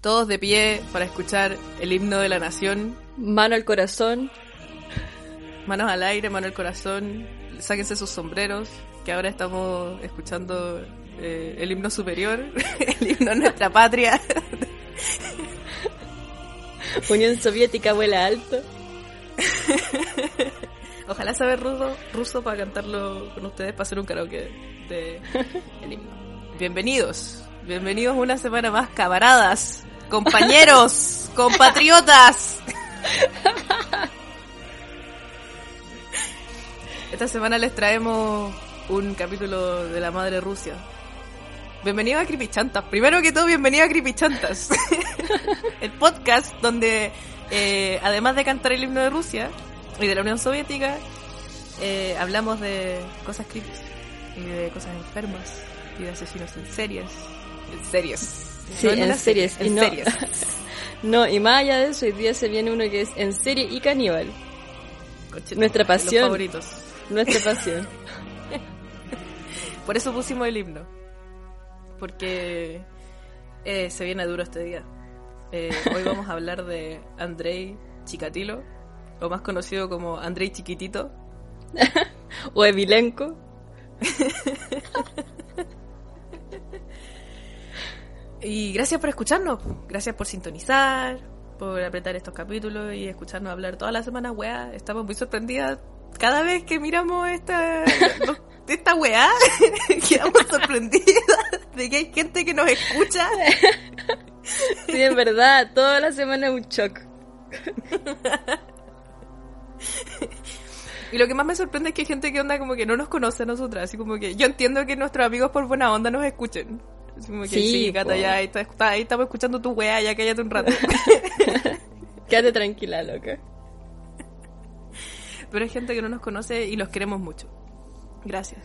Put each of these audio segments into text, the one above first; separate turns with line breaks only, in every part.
todos de pie para escuchar el himno de la nación.
Mano al corazón.
Manos al aire, mano al corazón. Sáquense sus sombreros, que ahora estamos escuchando eh, el himno superior, el himno de nuestra patria.
Unión Soviética vuela alto.
Ojalá saber ruso, ruso para cantarlo con ustedes, para hacer un karaoke de el himno. Bienvenidos, bienvenidos una semana más, camaradas, compañeros, compatriotas. Esta semana les traemos un capítulo de la madre Rusia. Bienvenido a Creepychantas. Primero que todo, bienvenido a Creepychantas. el podcast donde, eh, además de cantar el himno de Rusia y de la Unión Soviética, eh, hablamos de cosas creepy y de cosas enfermas y de asesinos en series. En series.
Sí,
No
en, series.
En
y no,
series.
no, y más allá de eso, hoy día se viene uno que es en serie y caníbal. Nuestra
los
pasión.
favoritos.
Nuestra pasión.
Por eso pusimos el himno. Porque eh, se viene duro este día. Eh, hoy vamos a hablar de Andrei Chikatilo, o más conocido como Andrei Chiquitito.
o Evilenko.
Y gracias por escucharnos, gracias por sintonizar, por apretar estos capítulos y escucharnos hablar toda la semana, weá. Estamos muy sorprendidas cada vez que miramos esta, esta weá, quedamos sorprendidas de que hay gente que nos escucha.
Sí, en verdad, toda la semana es un shock.
Y lo que más me sorprende es que hay gente que onda como que no nos conoce a nosotras, así como que yo entiendo que nuestros amigos por buena onda nos escuchen. Como que
Sí,
sí, gata,
po.
ya está- está- ahí estamos escuchando tu weá, ya cállate un rato.
Quédate tranquila, loca.
Pero hay gente que no nos conoce y los queremos mucho. Gracias.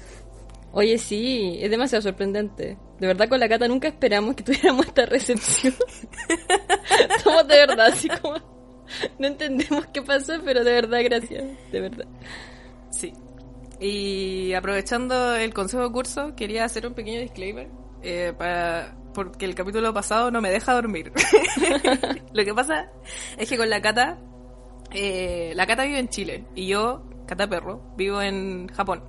Oye, sí, es demasiado sorprendente. De verdad, con la Cata nunca esperamos que tuviéramos esta recepción. Somos de verdad, así como... No entendemos qué pasó, pero de verdad, gracias. De verdad.
Sí. Y aprovechando el consejo de curso, quería hacer un pequeño disclaimer. Eh, para, porque el capítulo pasado no me deja dormir. Lo que pasa es que con la Cata, eh, la Cata vive en Chile y yo, Cata Perro, vivo en Japón.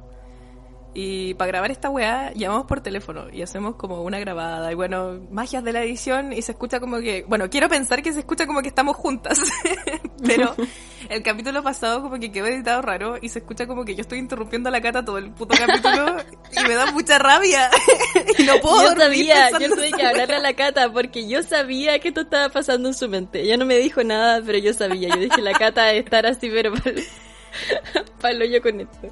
Y para grabar esta weá llamamos por teléfono y hacemos como una grabada y bueno, magias de la edición y se escucha como que, bueno, quiero pensar que se escucha como que estamos juntas, pero el capítulo pasado como que quedó editado raro y se escucha como que yo estoy interrumpiendo a la cata todo el puto capítulo y me da mucha rabia y no puedo
yo
dormir
sabía, yo tuve que hablarle a la Cata porque yo sabía que esto estaba pasando en su mente. Ella no me dijo nada, pero yo sabía. Yo dije, la Cata de estar así, pero para el hoyo con esto.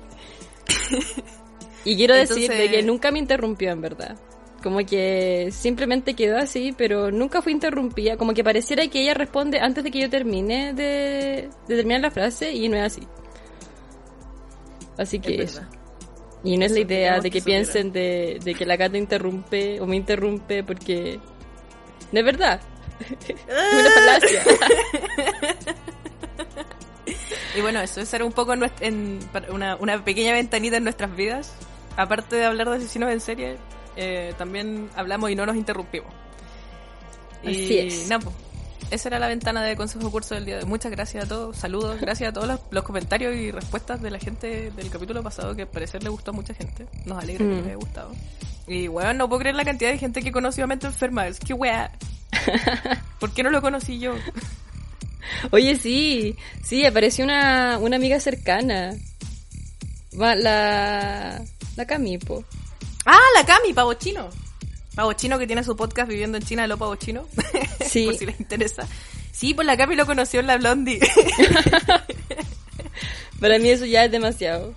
Y quiero decir
Entonces-
de que nunca me interrumpió, en verdad. Como que simplemente quedó así, pero nunca fue interrumpida. Como que pareciera que ella responde antes de que yo termine de, de terminar la frase y no es así. Así que
Es
eso. Y no es la
Eso
idea de
que
que piensen de, de que la gata interrumpe o me interrumpe porque... No es verdad. es una falacia.
Y bueno, eso, esa era un poco en, para una, una pequeña ventanita en nuestras vidas. Aparte de hablar de asesinos en serie, eh, también hablamos y no nos interrumpimos. Y
Así es.
nada, pues, esa era la ventana de consejo curso del día de hoy. Muchas gracias a todos, saludos, gracias a todos los, los comentarios y respuestas de la gente del capítulo pasado que al parecer le gustó a mucha gente. Nos alegra que
Mm.
les haya gustado. Y bueno, no puedo creer la cantidad de gente que conoció a Mente Enferma. Es que weá. ¿Por qué no lo conocí yo?
Oye, sí, sí, apareció una, una amiga cercana. Va, la... La Camipo.
Ah, la Cami, pavo chino. Pavo chino que tiene su podcast viviendo en China, lo pavo chino.
Sí.
Por si les interesa. Sí, pues la Cami lo conoció en la Blondie.
Para mí eso ya es demasiado.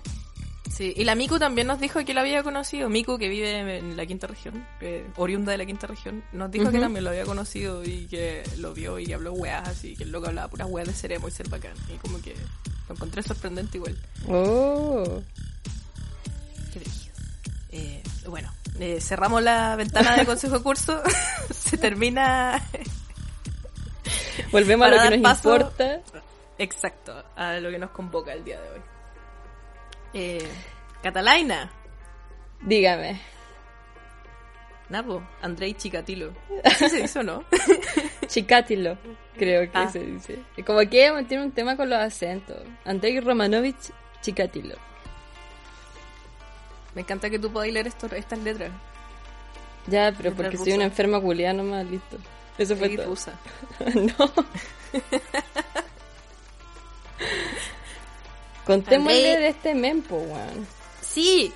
Sí, y la Miku también nos dijo que lo había conocido. Miku, que vive en la quinta región, que- oriunda de la quinta región, nos dijo que también lo había conocido y que lo vio y habló weas así, que el loco hablaba puras weas de Ceremo y ser bacán. Y como que lo encontré sorprendente igual.
Oh.
Qué. Eh, bueno, eh, cerramos la ventana de consejo de curso. Se termina.
Volvemos a lo que nos
paso-
importa.
Exacto, a lo que nos convoca el día de hoy. Eh, Catalaina,
Dígame.
Napo, Andrei Chikatilo. ¿Así se dice o no?
Chikatilo, creo que
Ah.
se dice. Como que tiene un tema con los acentos. Andrei Romanovich Chikatilo.
Me encanta que tú podáis leer esto- estas letras.
Ya, pero porque soy una enferma culiana nomás, listo. Eso fue todo.
rusa.
no. Contémosle de este mempo, weón.
Sí.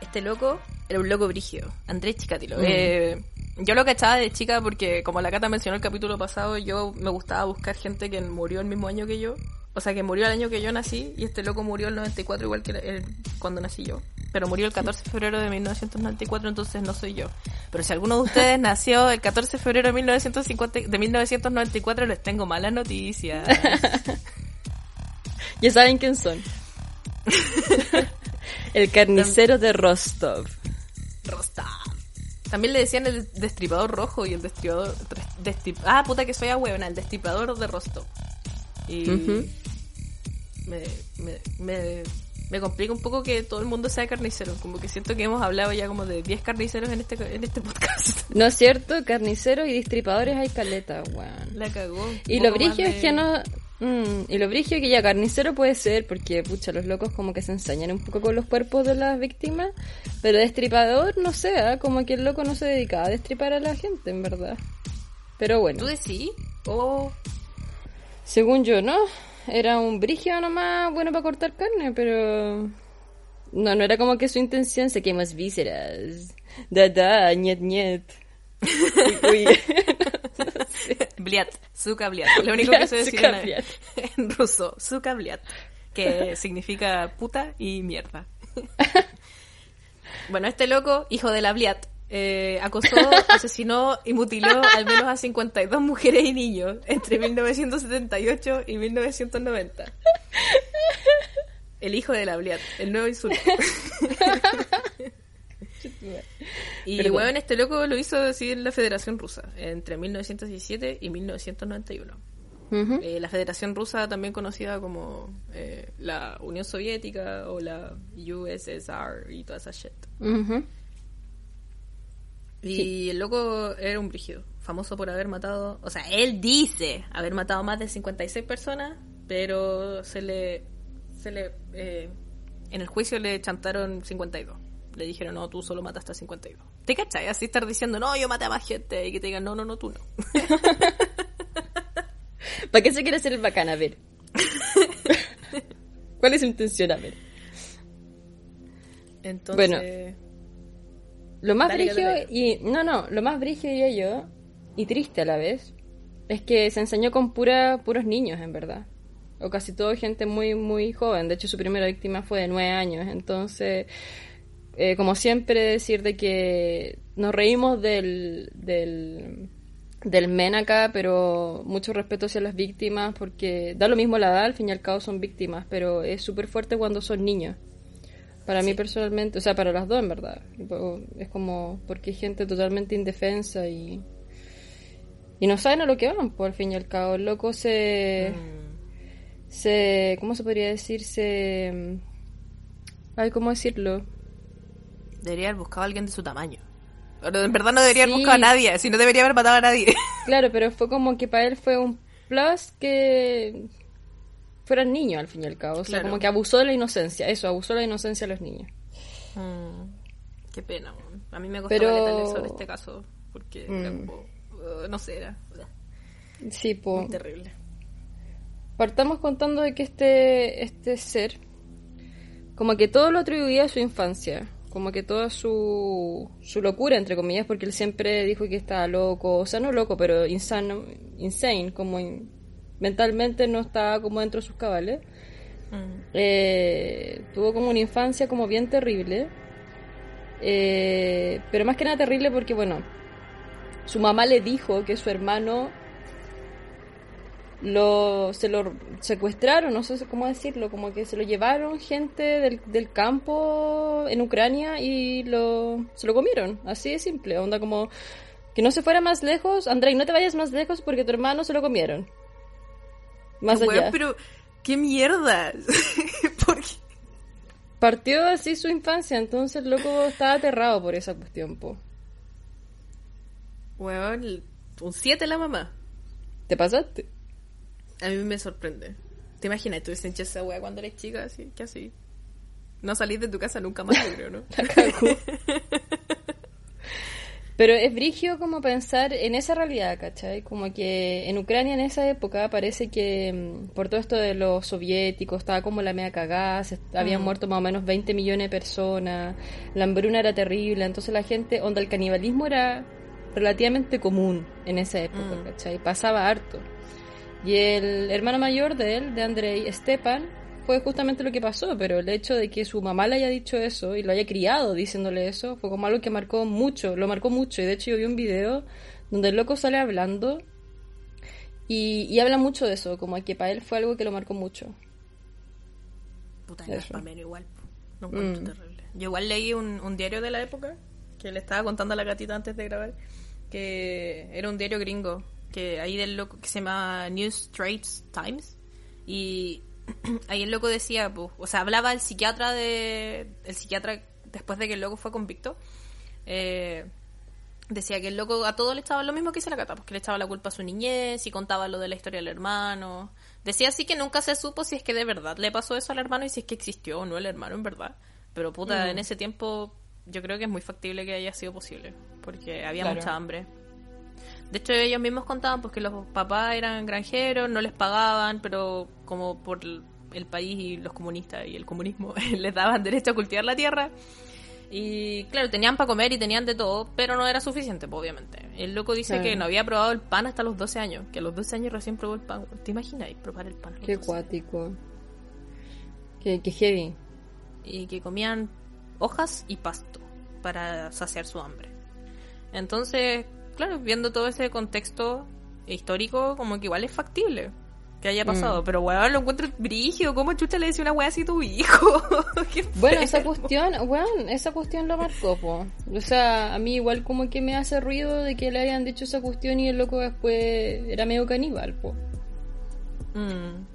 Este loco era un loco brígido. Andrés Chikatilo.
Mm.
Eh, yo lo cachaba de chica porque, como la Cata mencionó el capítulo pasado, yo me gustaba buscar gente que murió el mismo año que yo. O sea, que murió el año que yo nací y este loco murió el 94 igual que el- cuando nací yo. Pero murió el 14 de febrero de 1994, entonces no soy yo. Pero si alguno de ustedes nació el 14 de febrero de, 1950, de 1994, les tengo malas noticias.
Ya saben quién son. el carnicero de Rostov.
Rostov. También le decían el destripador rojo y el destripador... destrip- ah, puta que soy huevona, el destripador de Rostov. Y me, me, me, me complica un poco que todo el mundo sea carnicero. Como que siento que hemos hablado ya como de 10 carniceros en este, en este podcast.
No es cierto, carniceros y distripadores hay caleta, weón.
La cagó.
Y lo brigio es que no... mm, y lo brigio que ya carnicero puede ser, porque pucha, los locos como que se ensañan un poco con los cuerpos de las víctimas, pero destripador, no sé, ¿ah? como que el loco no se dedicaba a destripar a la gente, en verdad. Pero bueno,
¿Tú decís? Oh,
según yo, ¿no? Era un brigio nomás bueno para cortar carne, pero... No, no era como que su intención se quemó vísceras. Da, da. Uy, uy.
bliat, suka bliat. Lo único que sé decir en, en ruso, suka bliat. Que significa puta y mierda. Bueno, este loco, hijo de la bliat, eh, acosó, asesinó y mutiló al menos a 52 mujeres y niños entre 1978 y 1990. El hijo de la bliat, el nuevo insulto. Y
Perdón.
weón, este loco lo hizo así en la Federación Rusa, entre 1917 y 1991.
Ujú.
Eh, la Federación Rusa, también conocida como eh, la Unión Soviética o la USSR y toda esa shit. Y el loco era un brígido, famoso por haber matado, o sea, él dice haber matado más de 56 personas, pero se le, se le, eh, en el juicio le chantaron 52. Le dijeron, no, tú solo mataste a 52. ¿Te cachai? Así estar diciendo, no, yo maté a más gente, y que te digan, no, no, no, tú no.
¿Para qué se quiere hacer el bacán? A ver. ¿Cuál es su intención? A ver.
Entonces,
Bueno. Lo más
dale.
y... No, no, lo más brigio diría yo, y triste a la vez, es que se enseñó con pura, puros niños, en verdad. O casi todo gente muy, muy joven. De hecho, su primera víctima fue de nueve años. Entonces, eh, como siempre, decir de que nos reímos del, del, del men acá, pero mucho respeto hacia las víctimas, porque da lo mismo la edad, al fin y al cabo son víctimas, pero es súper fuerte cuando son niños. Para mí personalmente, o sea, para las dos en verdad. Es como porque hay gente totalmente indefensa y y no saben a lo que van, pues al fin y al cabo. El loco se
mm,
se ¿cómo se podría decir? Se ay, ¿cómo decirlo?
Debería haber buscado a alguien de su tamaño. Pero en verdad no debería haber
Sí.
buscado a nadie, si no debería haber matado a nadie.
Claro, pero fue como que para él fue un plus que fueran niños al fin y al cabo. O sea,
Claro.
como que abusó de la inocencia. Eso, abusó de la inocencia de los niños.
Mm, qué pena. A mí me costó
Pero-
sobre este caso, porque era
Mm.
como, uh, no sé, era
Sí,
muy terrible.
Partamos contando de que este, este ser, como que todo lo atribuía a su infancia, como que toda su, su locura, entre comillas, porque él siempre dijo que estaba loco, o sea, no loco, pero insano, insane, como in- mentalmente no estaba como dentro de sus cabales.
Mm.
Eh, tuvo como una infancia como bien terrible, Eh, pero más que nada terrible porque, bueno, su mamá le dijo que su hermano lo se lo secuestraron, no sé cómo decirlo, como que se lo llevaron gente del, del campo en Ucrania y lo se lo comieron, así de simple, onda como que no se fuera más lejos, Andrei, no te vayas más lejos porque tu hermano se lo comieron. Más
Weón,
allá.
pero, ¿qué mierda? ¿Por qué?
partió así su infancia, entonces el loco estaba aterrado por esa cuestión, po.
Weón, un 7 la mamá.
¿Te pasaste?
A mí me sorprende. ¿Te imaginas? Tú hecho esa weá cuando eres chica, así, que así. No salís de tu casa nunca más, yo creo, ¿no?
Pero es brigio como pensar en esa realidad, ¿cachai? Como que en Ucrania en esa época parece que mm, por todo esto de los soviéticos estaba como la media cagada, se- habían
Mm.
muerto más o menos 20 millones de personas, la hambruna era terrible, entonces la gente, onda el canibalismo era relativamente común en esa época,
Mm.
¿cachai? Pasaba harto. Y el hermano mayor de él, de Andrei Stepan, fue justamente lo que pasó, pero el hecho de que su mamá le haya dicho eso y lo haya criado diciéndole eso fue como algo que marcó mucho, lo marcó mucho. Y de hecho yo vi un video donde el loco sale hablando y, y habla mucho de eso, como que para él fue algo que lo marcó mucho.
Puta, menos igual. No encuentro
Mm.
terrible. Yo igual leí un, un diario de la época que le estaba contando a la gatita antes de grabar que era un diario gringo que ahí del loco que se llama New Straits Times y ahí el loco decía, pues, o sea, hablaba el psiquiatra de el psiquiatra después de que el loco fue convicto eh, decía que el loco a todo le echaba lo mismo que hizo la cata, porque le echaba la culpa a su niñez y contaba lo de la historia del hermano. Decía así que nunca se supo si es que de verdad le pasó eso al hermano y si es que existió o no el hermano en verdad. Pero puta,
Mm.
en ese tiempo yo creo que es muy factible que haya sido posible, porque había
Claro.
mucha hambre. De hecho, ellos mismos contaban pues, que los papás eran granjeros, no les pagaban, pero como por el país y los comunistas y el comunismo les daban derecho a cultivar la tierra. Y claro, tenían para comer y tenían de todo, pero no era suficiente, pues, obviamente. El loco dice
Claro.
que no había probado el pan hasta los 12 años, que a los 12 años recién probó el pan. ¿Te imaginas probar el pan?
Qué
12?
cuático. Qué, qué heavy.
y que comían hojas y pasto para saciar su hambre. Entonces, claro, viendo todo ese contexto histórico, como que igual es factible que haya pasado,
Mm.
pero weón, lo encuentro brígido, ¿cómo chucha le decía una weá así a tu hijo?
Bueno, esa cuestión, weón, esa cuestión lo marcó, po. O sea, a mí igual como que me hace ruido de que le hayan dicho esa cuestión y el loco después era medio caníbal, po.
Mm,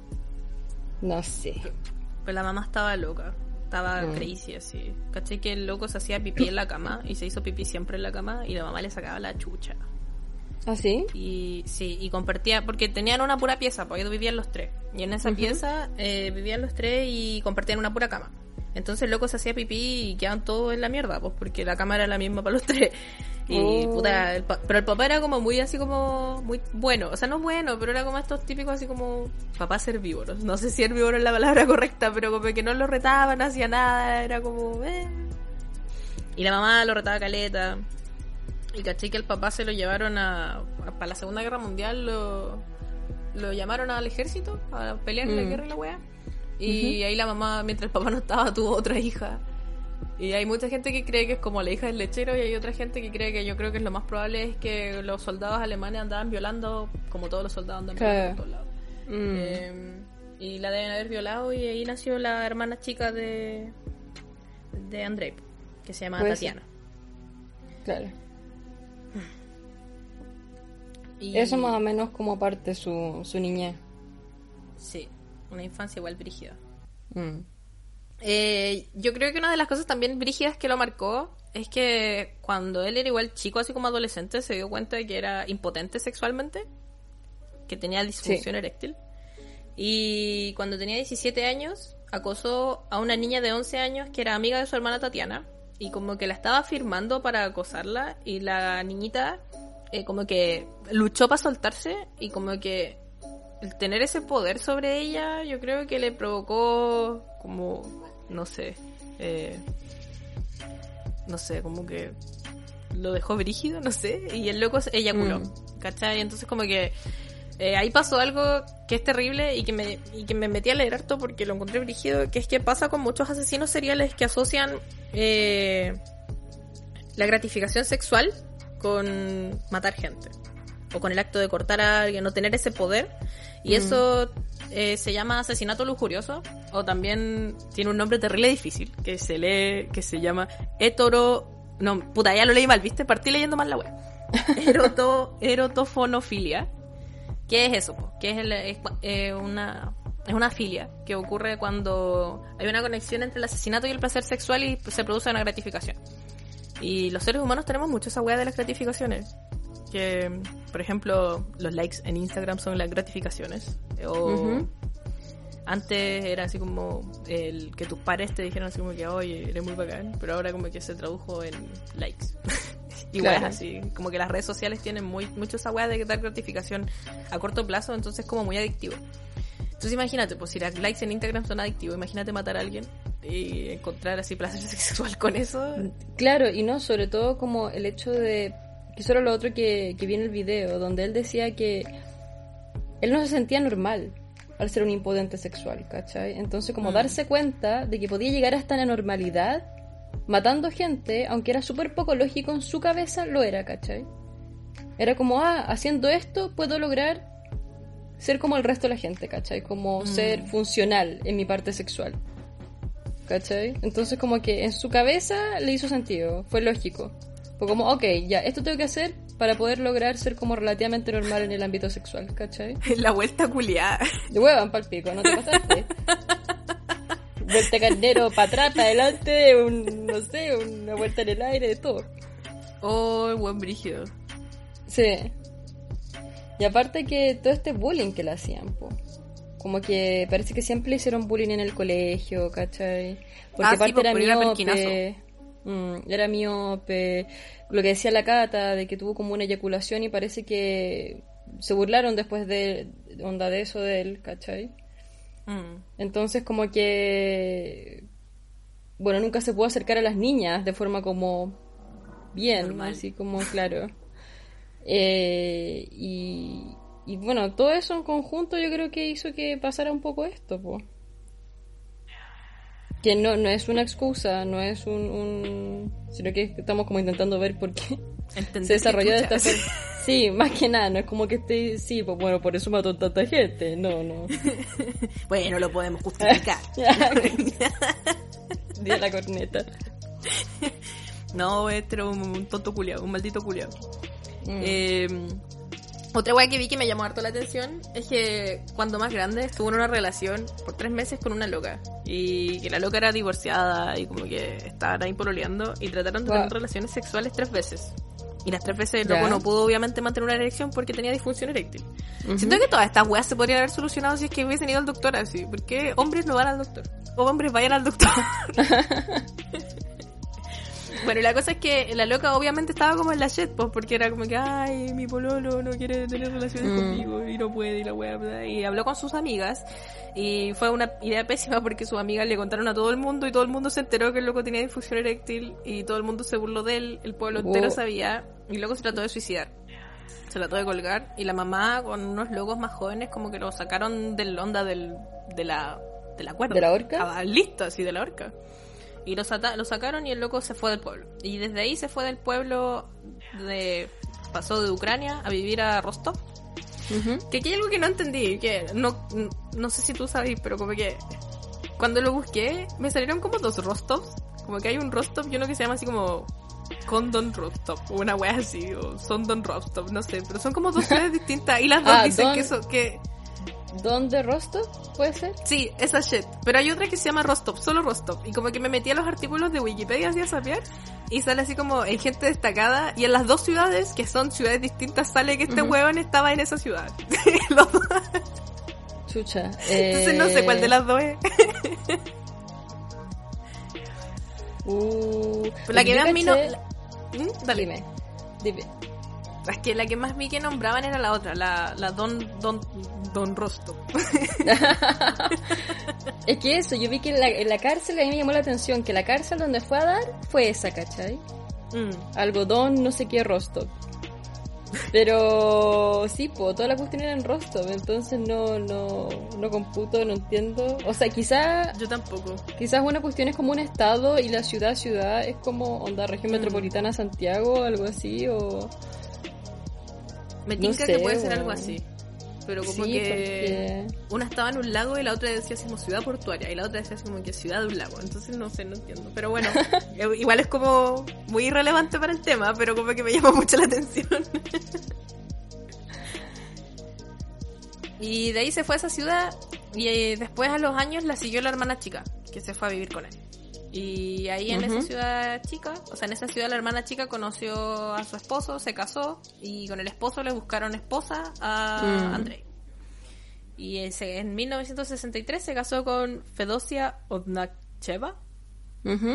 No sé.
Pues la mamá estaba loca, estaba
Mm.
crazy así. ¿Cachai? Que el loco se hacía pipí en la cama y se hizo pipí siempre en la cama y la mamá le sacaba la chucha.
¿Ah, sí?
Y sí, y compartía, porque tenían una pura pieza, porque vivían los tres. Y en esa pieza eh, vivían los tres y compartían una pura cama. Entonces el loco se hacía pipí y quedaban todos en la mierda, pues porque la cama era la misma para los tres. Y
Oh.
puta, el pa- pero el papá era como muy así como, muy bueno, o sea, no bueno, pero era como estos típicos así como papás herbívoros. No sé si herbívoro es la palabra correcta, pero como que no lo retaban, no hacía nada, era como, eh. Y la mamá lo retaba caleta. Y caché que el papá se lo llevaron a. Para la Segunda Guerra Mundial lo, lo llamaron al ejército a pelear en la
Mm.
guerra y la wea. Y ahí la mamá, mientras el papá no estaba, tuvo otra hija. Y hay mucha gente que cree que es como la hija del lechero y hay otra gente que cree que yo creo que lo más probable es que los soldados alemanes andaban violando como todos los soldados andan violando por todos lados.
Mm.
Eh, y la deben haber violado y ahí nació la hermana chica de de Andrei, que se llama. Tatiana.
Claro.
Y-
Eso más o menos como parte su, su niñez.
Sí, una infancia igual brígida.
Mm.
Eh, yo creo que una de las cosas también brígidas que lo marcó es que cuando él era igual chico, así como adolescente, se dio cuenta de que era impotente sexualmente, que tenía disfunción eréctil. Y cuando tenía 17 años, acosó a una niña de 11 años que era amiga de su hermana Tatiana. Y como que la estaba firmando para acosarla. Y la niñita eh, como que luchó para soltarse. Y como que el tener ese poder sobre ella, yo creo que le provocó como, no sé, eh, no sé, como que lo dejó brígido, no sé, y el loco eyaculó,
Mm.
¿cachai? Entonces como que eh, ahí pasó algo que es terrible y que me, y que me metí a leer harto porque lo encontré brígido, que es que pasa con muchos asesinos seriales que asocian eh, la gratificación sexual con matar gente o con el acto de cortar a alguien o tener ese poder y
Mm.
eso eh, se llama asesinato lujurioso o también tiene un nombre terrible difícil que se lee que se llama hetero no puta ya lo leí mal viste partí leyendo mal la web Eroto, erotofonofilia ¿qué es eso? po? que es, el- es, eh, una es una filia que ocurre cuando hay una conexión entre el asesinato y el placer sexual y se produce una gratificación. Y los seres humanos tenemos mucho esa weá de las gratificaciones. Que, por ejemplo, los likes en Instagram son las gratificaciones. O antes era así como el que tus pares te dijeron así como que, oye, eres muy bacán, pero ahora como que se tradujo en likes. Igual es así, como que las redes sociales tienen muy, mucho esa weá de dar gratificación a corto plazo, entonces es como muy adictivo. Entonces imagínate, pues si las likes en Instagram son adictivos, imagínate matar a alguien y encontrar así placer sexual con eso.
Claro, y no, sobre todo como el hecho de, que eso era lo otro que, que vi en el video, donde él decía que él no se sentía normal al ser un impotente sexual, ¿cachai? Entonces como mm. darse cuenta de que podía llegar hasta la normalidad matando gente, aunque era súper poco lógico en su cabeza, lo era, ¿cachai? Era como, ah, haciendo esto puedo lograr ser como el resto de la gente, ¿cachai? Como mm. ser funcional en mi parte sexual. ¿Cachai? Entonces como que en su cabeza le hizo sentido, fue lógico. Fue como, ok, ya, esto tengo que hacer para poder lograr ser como relativamente normal en el ámbito sexual, ¿cachai?
La vuelta culiada.
De huevan pa'l pico, ¿no te pasaste? vuelta carnero para atrás, para adelante, un, no sé, una vuelta en el aire, de todo.
Oh, buen brígido.
Sí. Y aparte que todo este bullying que le hacían, po. Como que parece que siempre le hicieron bullying en el colegio, ¿cachai? Porque
ah,
aparte
sí,
era
miope.
Mm, era miope. Lo que decía la Cata, de que tuvo como una eyaculación y parece que se burlaron después de onda de eso de él, ¿cachai? Mm. Entonces como que... Bueno, nunca se pudo acercar a las niñas de forma como bien, así como claro. Eh, y, y, bueno, todo eso en conjunto yo creo que hizo que pasara un poco esto, pues. Que no, no es una excusa, no es un, un, sino que estamos como intentando ver por qué se desarrolló de esta forma. Sí, más que nada, no es como que esté, sí, pues bueno, por eso mató tanta gente, no, no.
bueno, lo podemos justificar.
Día la corneta.
No, este era un, tonto culiado, un maldito culiado. Mm. Eh, otra weá que vi que me llamó harto la atención es que cuando más grande estuvo en una relación por tres meses con una loca. Y que la loca era divorciada y como que estaban ahí pololeando y trataron de tener relaciones sexuales tres veces. Y las tres veces el loco no pudo obviamente mantener una erección porque tenía disfunción eréctil. Siento que todas estas weas se podrían haber solucionado si es que hubiesen ido al doctor así. porque hombres no van al doctor? O hombres vayan al doctor. Bueno, la cosa es que la loca obviamente estaba como en la shit, pues, porque era como que, ay, mi pololo no quiere tener relaciones mm. conmigo y no puede y la wea, y habló con sus amigas y fue una idea pésima porque sus amigas le contaron a todo el mundo y todo el mundo se enteró que el loco tenía difusión eréctil y todo el mundo se burló de él, el pueblo entero sabía y luego se trató de suicidar. Se trató de colgar y la mamá con unos locos más jóvenes como que lo sacaron del onda del, de la de la cuerda.
¿De la horca?
Listo así de la horca. Y lo, lo sacaron y el loco se fue del pueblo. Y desde ahí se fue del pueblo de... Pasó de Ucrania a vivir a Rostov. Que aquí hay algo que no entendí, que no, no sé si tú sabes, pero como que cuando lo busqué me salieron como dos Rostovs. Como que hay un Rostov y uno que se llama así como Condon Rostov, o una wea así, o Sondon Rostov, no sé, pero son como dos ciudades distintas y las dos ah, dicen que eso, que
¿Don de Rostov? ¿Puede ser?
Sí, esa shit. Pero hay otra que se llama Rostov, solo Rostov. Y como que me metí a los artículos de Wikipedia así a saber. Y sale así como en gente destacada. Y en las dos ciudades, que son ciudades distintas, sale que este huevón estaba en esa ciudad.
Chucha.
Entonces no sé cuál de las dos es.
uh,
la que más no...
¿Mm? Dale. Dime. Dime.
Es que la que más vi que nombraban era la otra, la, la Don, Don, Don Rosto.
es que eso, yo vi que en la, en la, cárcel a mí me llamó la atención que la cárcel donde fue a dar fue esa, ¿cachai? Mm. Algodón, no sé qué, Rostov. Pero sí, pues toda la cuestión era en Rostov, entonces no, no, no computo, no entiendo. O sea, quizás...
Yo tampoco.
Quizás una cuestión es como un estado y la ciudad, ciudad es como onda región mm. metropolitana Santiago, algo así, o...
Me tinca que puede ser algo así. Pero como que una estaba en un lago y la otra decía así como ciudad portuaria y la otra decía así como que ciudad de un lago. Entonces no sé, no entiendo. Pero bueno, eh, igual es como muy irrelevante para el tema, pero como que me llama mucho la atención. y de ahí se fue a esa ciudad Y eh, después a los años la siguió la hermana chica, que se fue a vivir con él. Y ahí en esa ciudad chica, o sea, en esa ciudad la hermana chica conoció a su esposo, se casó y con el esposo le buscaron esposa a
Mm.
Andrei. Y ese- en 1963 se casó con Fedosia Odnacheva,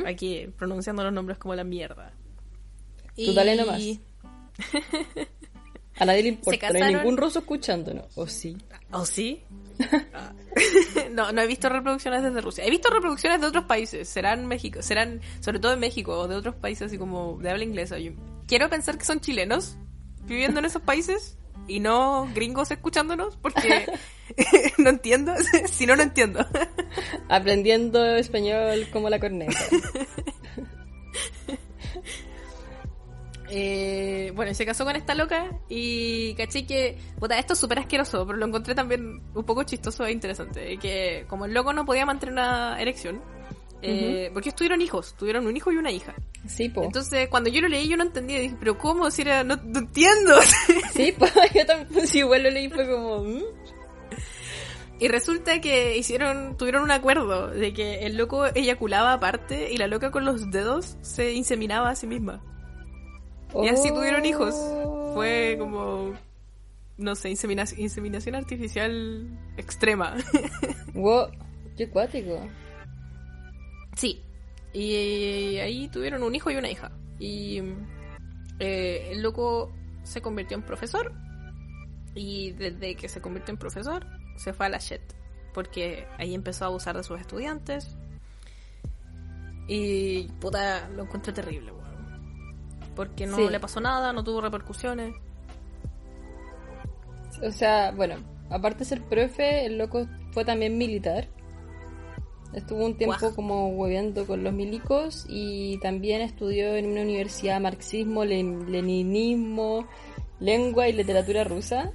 aquí pronunciando los nombres como la mierda.
Tú dale nomás. A nadie le importa, no hay ningún ruso escuchándonos. ¿O sí?
¿Oh, sí? Ah. no, no he visto reproducciones desde Rusia. He visto reproducciones de otros países. Serán México, serán sobre todo de México o de otros países así como de habla inglesa. Yo quiero pensar que son chilenos viviendo en esos países y no gringos escuchándonos porque no entiendo. si no, no entiendo.
Aprendiendo español como la corneta.
Eh, bueno, se casó con esta loca y caché que, puta, esto es súper asqueroso, pero lo encontré también un poco chistoso e interesante. Que como el loco no podía mantener una erección, eh, porque ellos tuvieron hijos, tuvieron un hijo y una hija.
Sí, po.
Entonces, cuando yo lo leí, yo no entendía. Dije, pero ¿cómo? Si era, no, no entiendo.
Sí, po. Yo también, si igual lo leí, fue como... ¿mm?
y resulta que hicieron, tuvieron un acuerdo de que el loco eyaculaba aparte y la loca con los dedos se inseminaba a sí misma. Y así tuvieron hijos.
Oh.
Fue como, no sé, insemina- inseminación artificial extrema.
Wow, qué cuático.
sí. Y ahí tuvieron un hijo y una hija. Y eh, el loco se convirtió en profesor. Y desde que se convirtió en profesor, se fue a la Shet. Porque ahí empezó a abusar de sus estudiantes. Y puta, lo encontré terrible. Porque no
Sí.
le pasó nada, no tuvo repercusiones.
O sea, bueno, aparte de ser profe, el loco fue también militar. Estuvo un tiempo como hueveando con los milicos y también estudió en una universidad marxismo, len- leninismo, lengua y literatura rusa.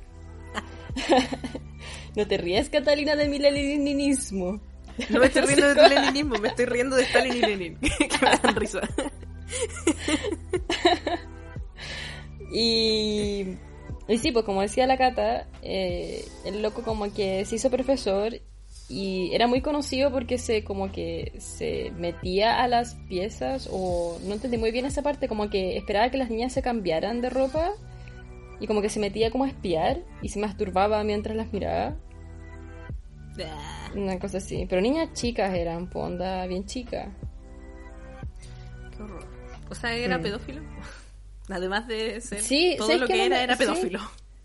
no te rías, Catalina, de mi leninismo.
No me estoy riendo de tu leninismo, me estoy riendo de Stalin y Lenin, que me dan risa.
Y, y sí, pues como decía la Cata, eh, el loco como que se hizo profesor y era muy conocido porque se como que se metía a las piezas o no entendí muy bien esa parte, como que esperaba que las niñas se cambiaran de ropa y como que se metía como a espiar y se masturbaba mientras las miraba, una cosa así. Pero niñas chicas eran, pues onda bien chica.
Qué horror. O sea, era
Mm.
pedófilo. Además de ser
Sí,
todo
¿sabes
lo que era, era pedófilo.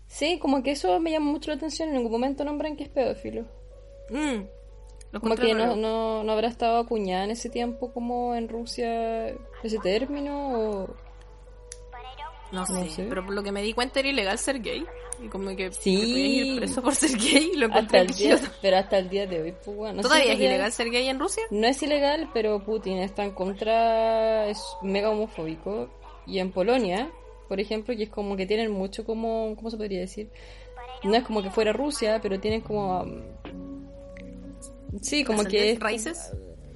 Sí, como que eso me llama mucho la atención, en ningún momento nombran que es pedófilo.
Mm.
Como que no, no, no habrá estado acuñada en ese tiempo como en Rusia ese término o...
No sé,
no sé.
pero por lo que me di cuenta era ilegal ser gay. Y como que
Sí.
ir preso por ser gay, lo
Hasta
encontré
el día, pero hasta el día de hoy, pues bueno. no
¿Todavía es ilegal ser gay en Rusia?
No es ilegal, pero Putin está en contra, es mega homofóbico. Y en Polonia, por ejemplo, que es como que tienen mucho como, ¿cómo se podría decir? No es como que fuera Rusia, pero tienen como... um, Sí, como que... es-
¿Raíces?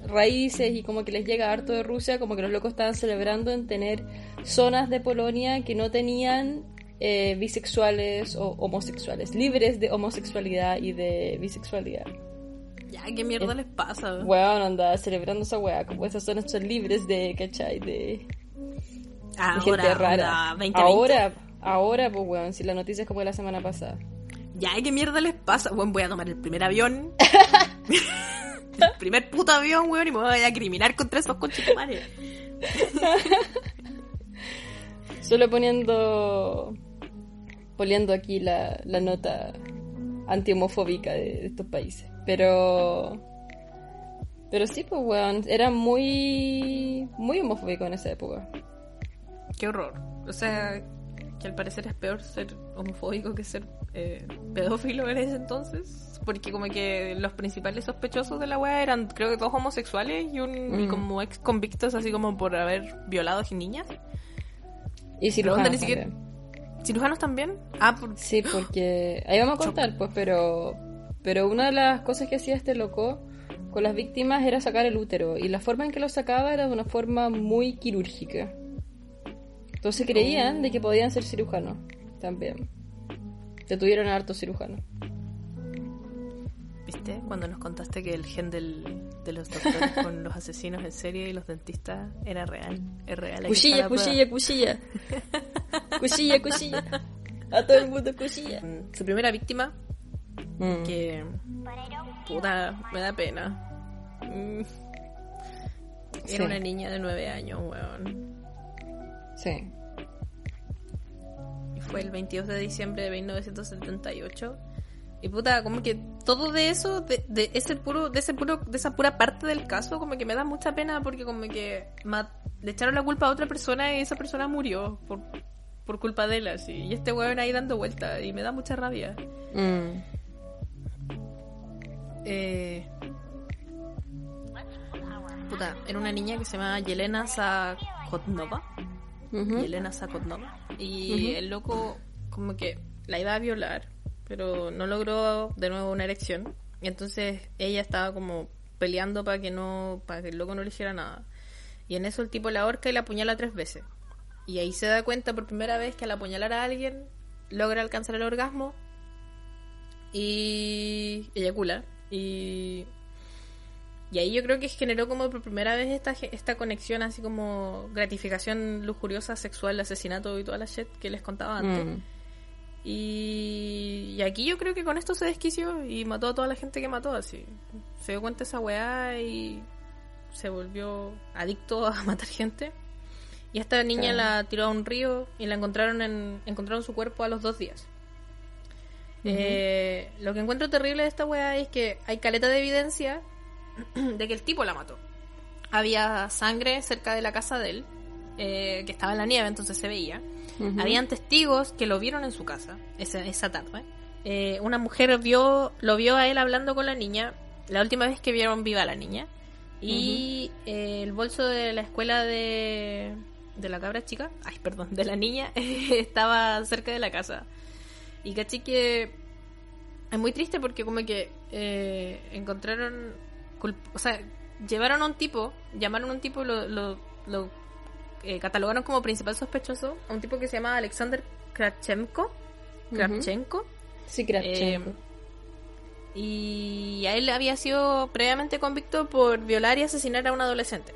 Raíces y como que les llega harto de Rusia, como que los locos estaban celebrando en tener zonas de Polonia que no tenían eh, bisexuales o homosexuales, libres de homosexualidad y de bisexualidad.
Ya, ¿qué mierda
Eh,
les pasa?
Weón, anda celebrando esa weá, como esas zonas son libres de, ¿cachai? De, de gente
Ahora,
rara.
onda, 2020.
Ahora, ahora, pues weón, si la noticia es como de la semana pasada.
Ya, ¿qué mierda les pasa? Bueno, voy a tomar el primer avión. el primer puto avión, weón, y me voy a criminar contra esos conchetumares.
Solo poniendo poniendo aquí la, la nota antihomofóbica de, de estos países. Pero pero sí, pues weón, era muy muy homofóbico en esa época.
Qué horror. O sea, que al parecer es peor ser homofóbico que ser eh, pedófilo en ese entonces. Porque como que los principales sospechosos de la weá eran, creo que todos homosexuales y, un, y
Mm.
como ex convictos así como por haber violado a niñas.
Y
ni siquiera- ¿Cirujanos también? Ah, por...
Sí, porque ahí vamos a contar, pues, pero pero una de las cosas que hacía este loco con las víctimas era sacar el útero y la forma en que lo sacaba era de una forma muy quirúrgica. Entonces creían de que podían ser cirujanos también. Detuvieron a hartos cirujanos.
triste cuando nos contaste que el gen del, de los doctores con los asesinos en serie y los dentistas era real. Es real.
Cuchilla, cuchilla, cuchilla. Cuchilla, cuchilla. A todo el mundo cuchilla.
Mm, Su primera víctima,
Mm.
que. Puta, me da pena. Mm. Era
Sí.
una niña de nueve años, weón.
Sí.
Fue el 22 de diciembre de 1978. Y puta, como que todo de eso, de, de ese puro, de ese puro, de esa pura parte del caso, como que me da mucha pena porque como que le echaron la culpa a otra persona y esa persona murió por, por culpa de él, así. Y este weón ahí dando vueltas y me da mucha rabia.
Mm.
Eh... Puta, era una niña que se llama Yelena Zakotnova.
Ujú.
Yelena Zakotnova. Y el loco como que la iba a violar, pero no logró de nuevo una erección. Y entonces ella estaba como peleando para que no, para que el loco no le hiciera nada. Y en eso el tipo la ahorca y la apuñala tres veces. Y ahí se da cuenta por primera vez que al apuñalar a alguien logra alcanzar el orgasmo y eyacula. Y, y ahí yo creo que generó como por primera vez esta, esta conexión así como gratificación lujuriosa, sexual, asesinato y toda la shit que les contaba antes.
Mm.
Y, y aquí yo creo que con esto se desquició y mató a toda la gente que mató así. Se dio cuenta de esa weá y se volvió adicto a matar gente. Y esta niña la tiró a un río y la encontraron en encontraron su cuerpo a los dos días. Eh, lo que encuentro terrible de esta weá es que hay caleta de evidencia de que el tipo la mató. Había sangre cerca de la casa de él, eh, que estaba en la nieve, entonces se veía. Habían testigos que lo vieron en su casa esa, esa tarde. Eh, una mujer vio, lo vio a él hablando con la niña, la última vez que vieron viva a la niña. Y eh, el bolso de la escuela de, de la cabra chica, ay, perdón, de la niña, estaba cerca de la casa. Y caché que es muy triste porque como que eh, encontraron, o sea, llevaron a un tipo, llamaron a un tipo, lo, lo, lo, eh, catalogaron como principal sospechoso, a un tipo que se llama Alexander Kravchenko. Kravchenko.
Sí, Kravchenko.
Eh, y a él había sido previamente convicto por violar y asesinar a un adolescente.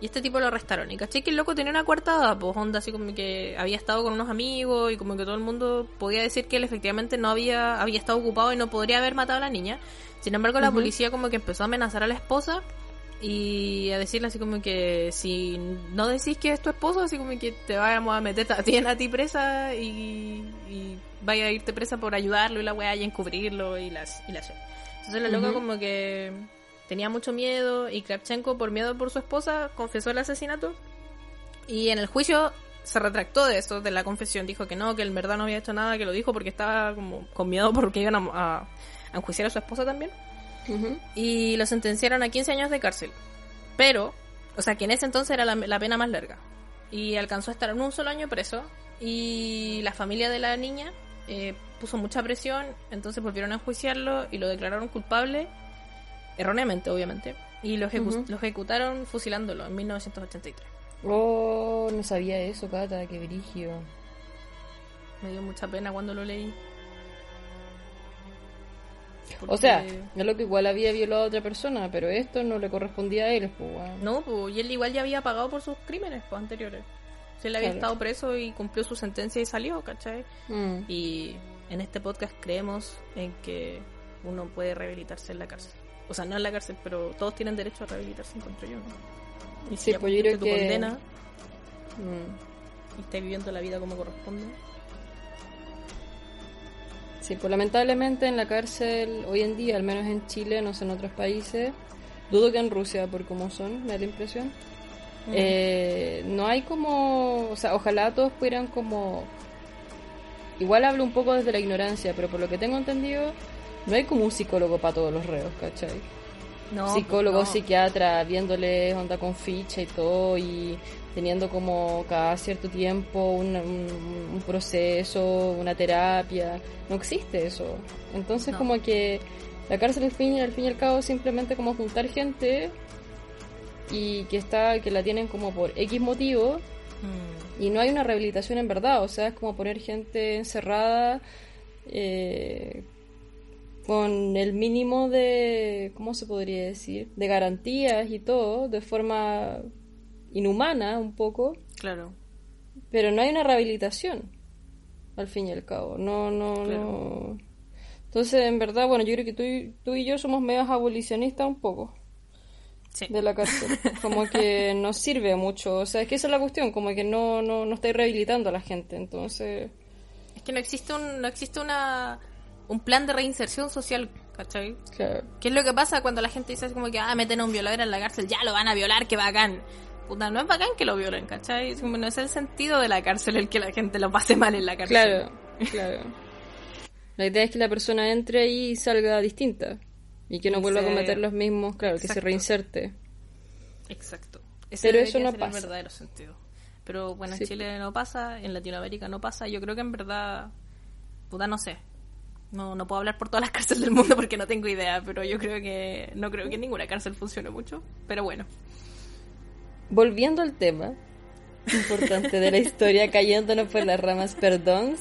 Y este tipo lo arrestaron. Y caché que el loco tenía una coartada, pues onda así como que había estado con unos amigos y como que todo el mundo podía decir que él efectivamente no había, había estado ocupado y no podría haber matado a la niña. Sin embargo, la policía como que empezó a amenazar a la esposa y a decirle así como que si no decís que es tu esposo, así como que te vamos a meter también a ti presa y, y vaya a irte presa por ayudarlo y la weá y encubrirlo y las y las Entonces la loca como que tenía mucho miedo y Kravchenko por miedo por su esposa confesó el asesinato y en el juicio se retractó de eso, de la confesión, dijo que no, que en verdad no había hecho nada, que lo dijo porque estaba como con miedo porque iban a, a, a enjuiciar a su esposa también y lo sentenciaron a 15 años de cárcel. Pero, o sea, que en ese entonces era la, la pena más larga. Y alcanzó a estar en un solo año preso. Y la familia de la niña eh, puso mucha presión, entonces volvieron a enjuiciarlo y lo declararon culpable, erróneamente, obviamente. Y lo, ejecu-
Ujú.
lo ejecutaron fusilándolo en 1983.
Oh, no sabía eso, Cata, qué brigio.
Me dio mucha pena cuando lo leí.
O sea, es lo que igual había violado a otra persona, pero esto no le correspondía a él, pues.
No, pues, y él igual ya había pagado por sus crímenes pues, anteriores. Si él había
Claro.
estado preso y cumplió su sentencia y salió, ¿cachai?
Mm.
Y en este podcast creemos en que uno puede rehabilitarse en la cárcel. O sea, no en la cárcel, pero todos tienen derecho a rehabilitarse, encuentro yo. ¿no? Y si
Sí, pues yo creo
tu
que-
condena
Mm.
y estás viviendo la vida como corresponde.
Sí, pues lamentablemente en la cárcel hoy en día, al menos en Chile, no sé en otros países, dudo que en Rusia, por cómo son, me da la impresión,
Mm.
eh, no hay como, o sea, ojalá todos pudieran como, igual hablo un poco desde la ignorancia, pero por lo que tengo entendido, no hay como un psicólogo para todos los reos, ¿cachai?
no,
psicólogo,
no.
psiquiatra, viéndoles onda con ficha y todo, y teniendo como cada cierto tiempo un, un- un proceso, una terapia. No existe eso. Entonces
No.
como que la cárcel al fin, al fin y al cabo simplemente como juntar gente y que está, que la tienen como por X motivo
Mm.
Y no hay una rehabilitación en verdad, o sea, es como poner gente encerrada eh, con el mínimo de, ¿cómo se podría decir? De garantías y todo, de forma inhumana un poco.
Claro.
Pero no hay una rehabilitación, al fin y al cabo. No, no, no. Entonces, en verdad, bueno, yo creo que tú y, tú y yo somos medios abolicionistas un poco.
Sí.
De la cárcel. Como que no sirve mucho. O sea, es que esa es la cuestión, como que no, no, no estáis rehabilitando a la gente. Entonces.
Es que no existe un, no existe una un plan de reinserción social, ¿cachai?
Claro.
¿Qué es lo que pasa cuando la gente dice como que, ah, meten a un violador en la cárcel, ya lo van a violar, qué bacán? Puta, no es bacán que lo violen, ¿cachai? Es como, no es el sentido de la cárcel el que la gente lo pase mal en la cárcel.
Claro, claro. La idea es que la persona entre ahí y salga distinta. Y que no vuelva a cometer los mismos, claro, que se
Exacto.
reinserte.
Exacto.
Pero eso no
ser
pasa.
el verdadero sentido. Pero bueno,
Sí.
en Chile no pasa, en Latinoamérica no pasa. Yo creo que en verdad, puta, no sé. No, no puedo hablar por todas las cárceles del mundo porque no tengo idea, pero yo creo que no creo que ninguna cárcel funcione mucho. Pero bueno,
Volviendo al tema importante de la historia, cayéndonos por las ramas, perdón.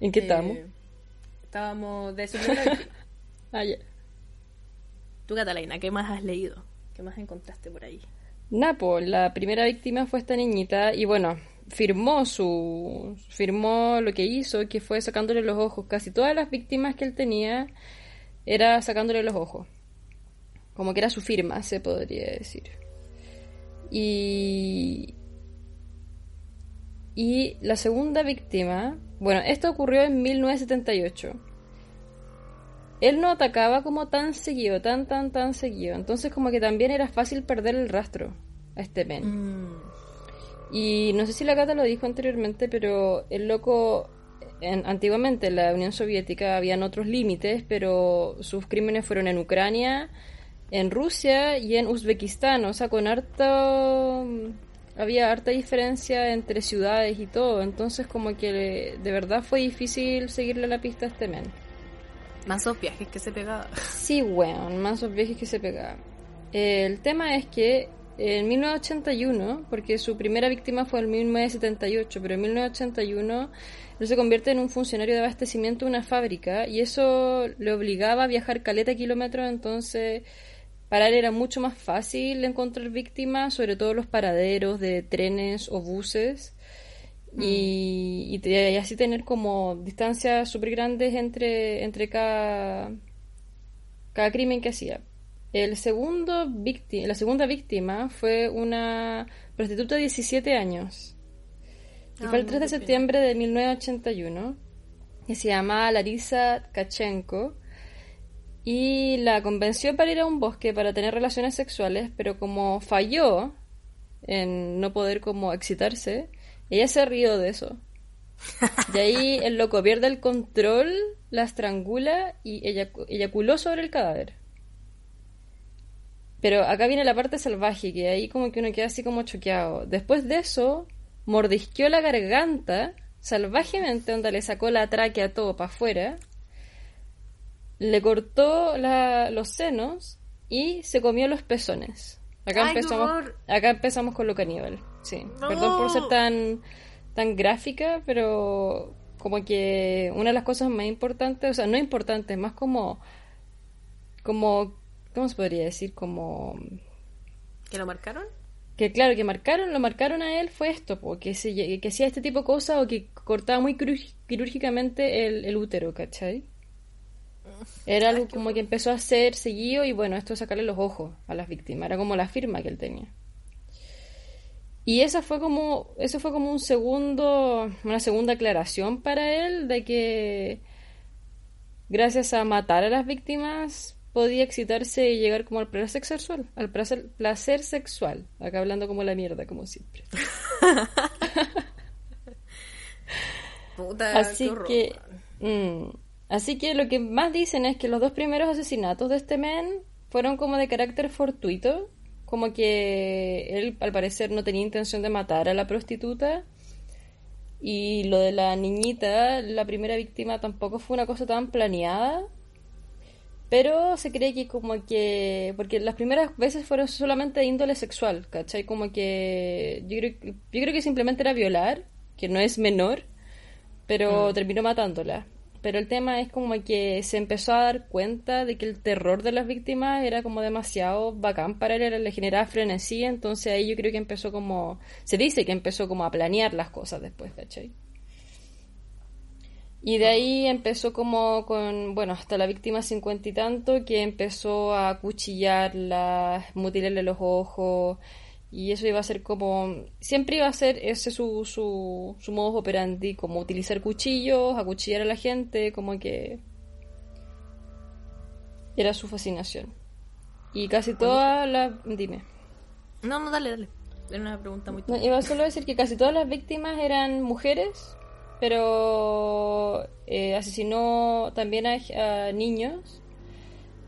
¿En qué
eh,
estamos?
Estábamos de su víctima.
Ah.
Tú, Catalina, ¿qué más has leído? ¿Qué más encontraste por ahí?
Napo, la primera víctima fue esta niñita y bueno, firmó su firmó lo que hizo, que fue sacándole los ojos. Casi todas las víctimas que él tenía era sacándole los ojos. Como que era su firma, se podría decir. Y y la segunda víctima, bueno, esto ocurrió en 1978. Él no atacaba como tan seguido, tan, tan, tan seguido. Entonces como que también era fácil perder el rastro a este men. Y no sé si la gata lo dijo anteriormente, pero el loco, en- antiguamente en la Unión Soviética habían otros límites, pero sus crímenes fueron en Ucrania, en Rusia y en Uzbekistán. O sea, con harto... Había harta diferencia entre ciudades y todo. Entonces como que de verdad fue difícil seguirle la pista a este men.
Más esos viajes que se pegaba.
Sí, weón, más los viajes que se pegaban. El tema es que en 1981, porque su primera víctima fue en 1978, pero en 1981 él se convierte en un funcionario de abastecimiento de una fábrica y eso le obligaba a viajar caleta kilómetros, entonces para él era mucho más fácil encontrar víctimas, sobre todo los paraderos de trenes o buses y, y te- y así tener como distancias súper grandes entre, entre cada, cada crimen que hacía. El segundo víctima, la segunda víctima fue una prostituta de 17 años. Y
Ah,
fue el
no,
3 de septiembre de 1981. Que se llamaba Larisa Tkachenko. Y la convenció para ir a un bosque para tener relaciones sexuales, pero como falló en no poder como excitarse, ella se rió de eso. Y ahí el loco pierde el control, la estrangula y eyacu- eyaculó sobre el cadáver. Pero acá viene la parte salvaje, que ahí como que uno queda así como choqueado. Después de eso, mordisqueó la garganta salvajemente, donde le sacó la tráquea todo para afuera, le cortó la- los senos y se comió los pezones. Acá
¡Ay,
empezamos,
horror!
acá empezamos con lo caníbal. Sí.
No.
Perdón por ser tan, tan gráfica, pero como que una de las cosas más importantes, o sea, no importantes, más como, como, ¿cómo se podría decir? Como
¿Que lo marcaron?
que claro, que marcaron, lo marcaron a él fue esto, po, que, se, que hacía este tipo de cosas o que cortaba muy quirúrgi- quirúrgicamente el, el útero, ¿cachai? Era algo como que empezó a hacer seguido y bueno, esto es sacarle los ojos a las víctimas, era como la firma que él tenía. Y esa fue como, eso fue como un segundo, una segunda aclaración para él de que gracias a matar a las víctimas podía excitarse y llegar como al placer sexual, al placer, placer sexual. Acá hablando como la mierda, como siempre.
Puta,
Así que, mm, así que lo que más dicen es que los dos primeros asesinatos de este men fueron como de carácter fortuito, como que él al parecer no tenía intención de matar a la prostituta y lo de la niñita, la primera víctima tampoco fue una cosa tan planeada. Pero se cree que como que... Porque las primeras veces fueron solamente de índole sexual, ¿cachai? Como que... Yo creo, yo creo que simplemente era violar, que no es menor. pero terminó matándola. Pero el tema es como que se empezó a dar cuenta de que el terror de las víctimas era como demasiado bacán para él, le generaba frenesí, entonces ahí yo creo que empezó como, se dice que empezó como a planear las cosas después, ¿cachai? Y de ahí empezó como con, bueno, hasta la víctima cincuenta y tanto, que empezó a acuchillarla, mutilarle los ojos, y eso iba a ser como, siempre iba a ser ese su, su, su modus operandi, como utilizar cuchillos, acuchillar a la gente, como que era su fascinación. Y casi todas las... Dime.
No, no, dale, dale. Era una pregunta muy...
No, iba solo a decir que casi todas las víctimas eran mujeres, pero eh, asesinó también a, a, niños.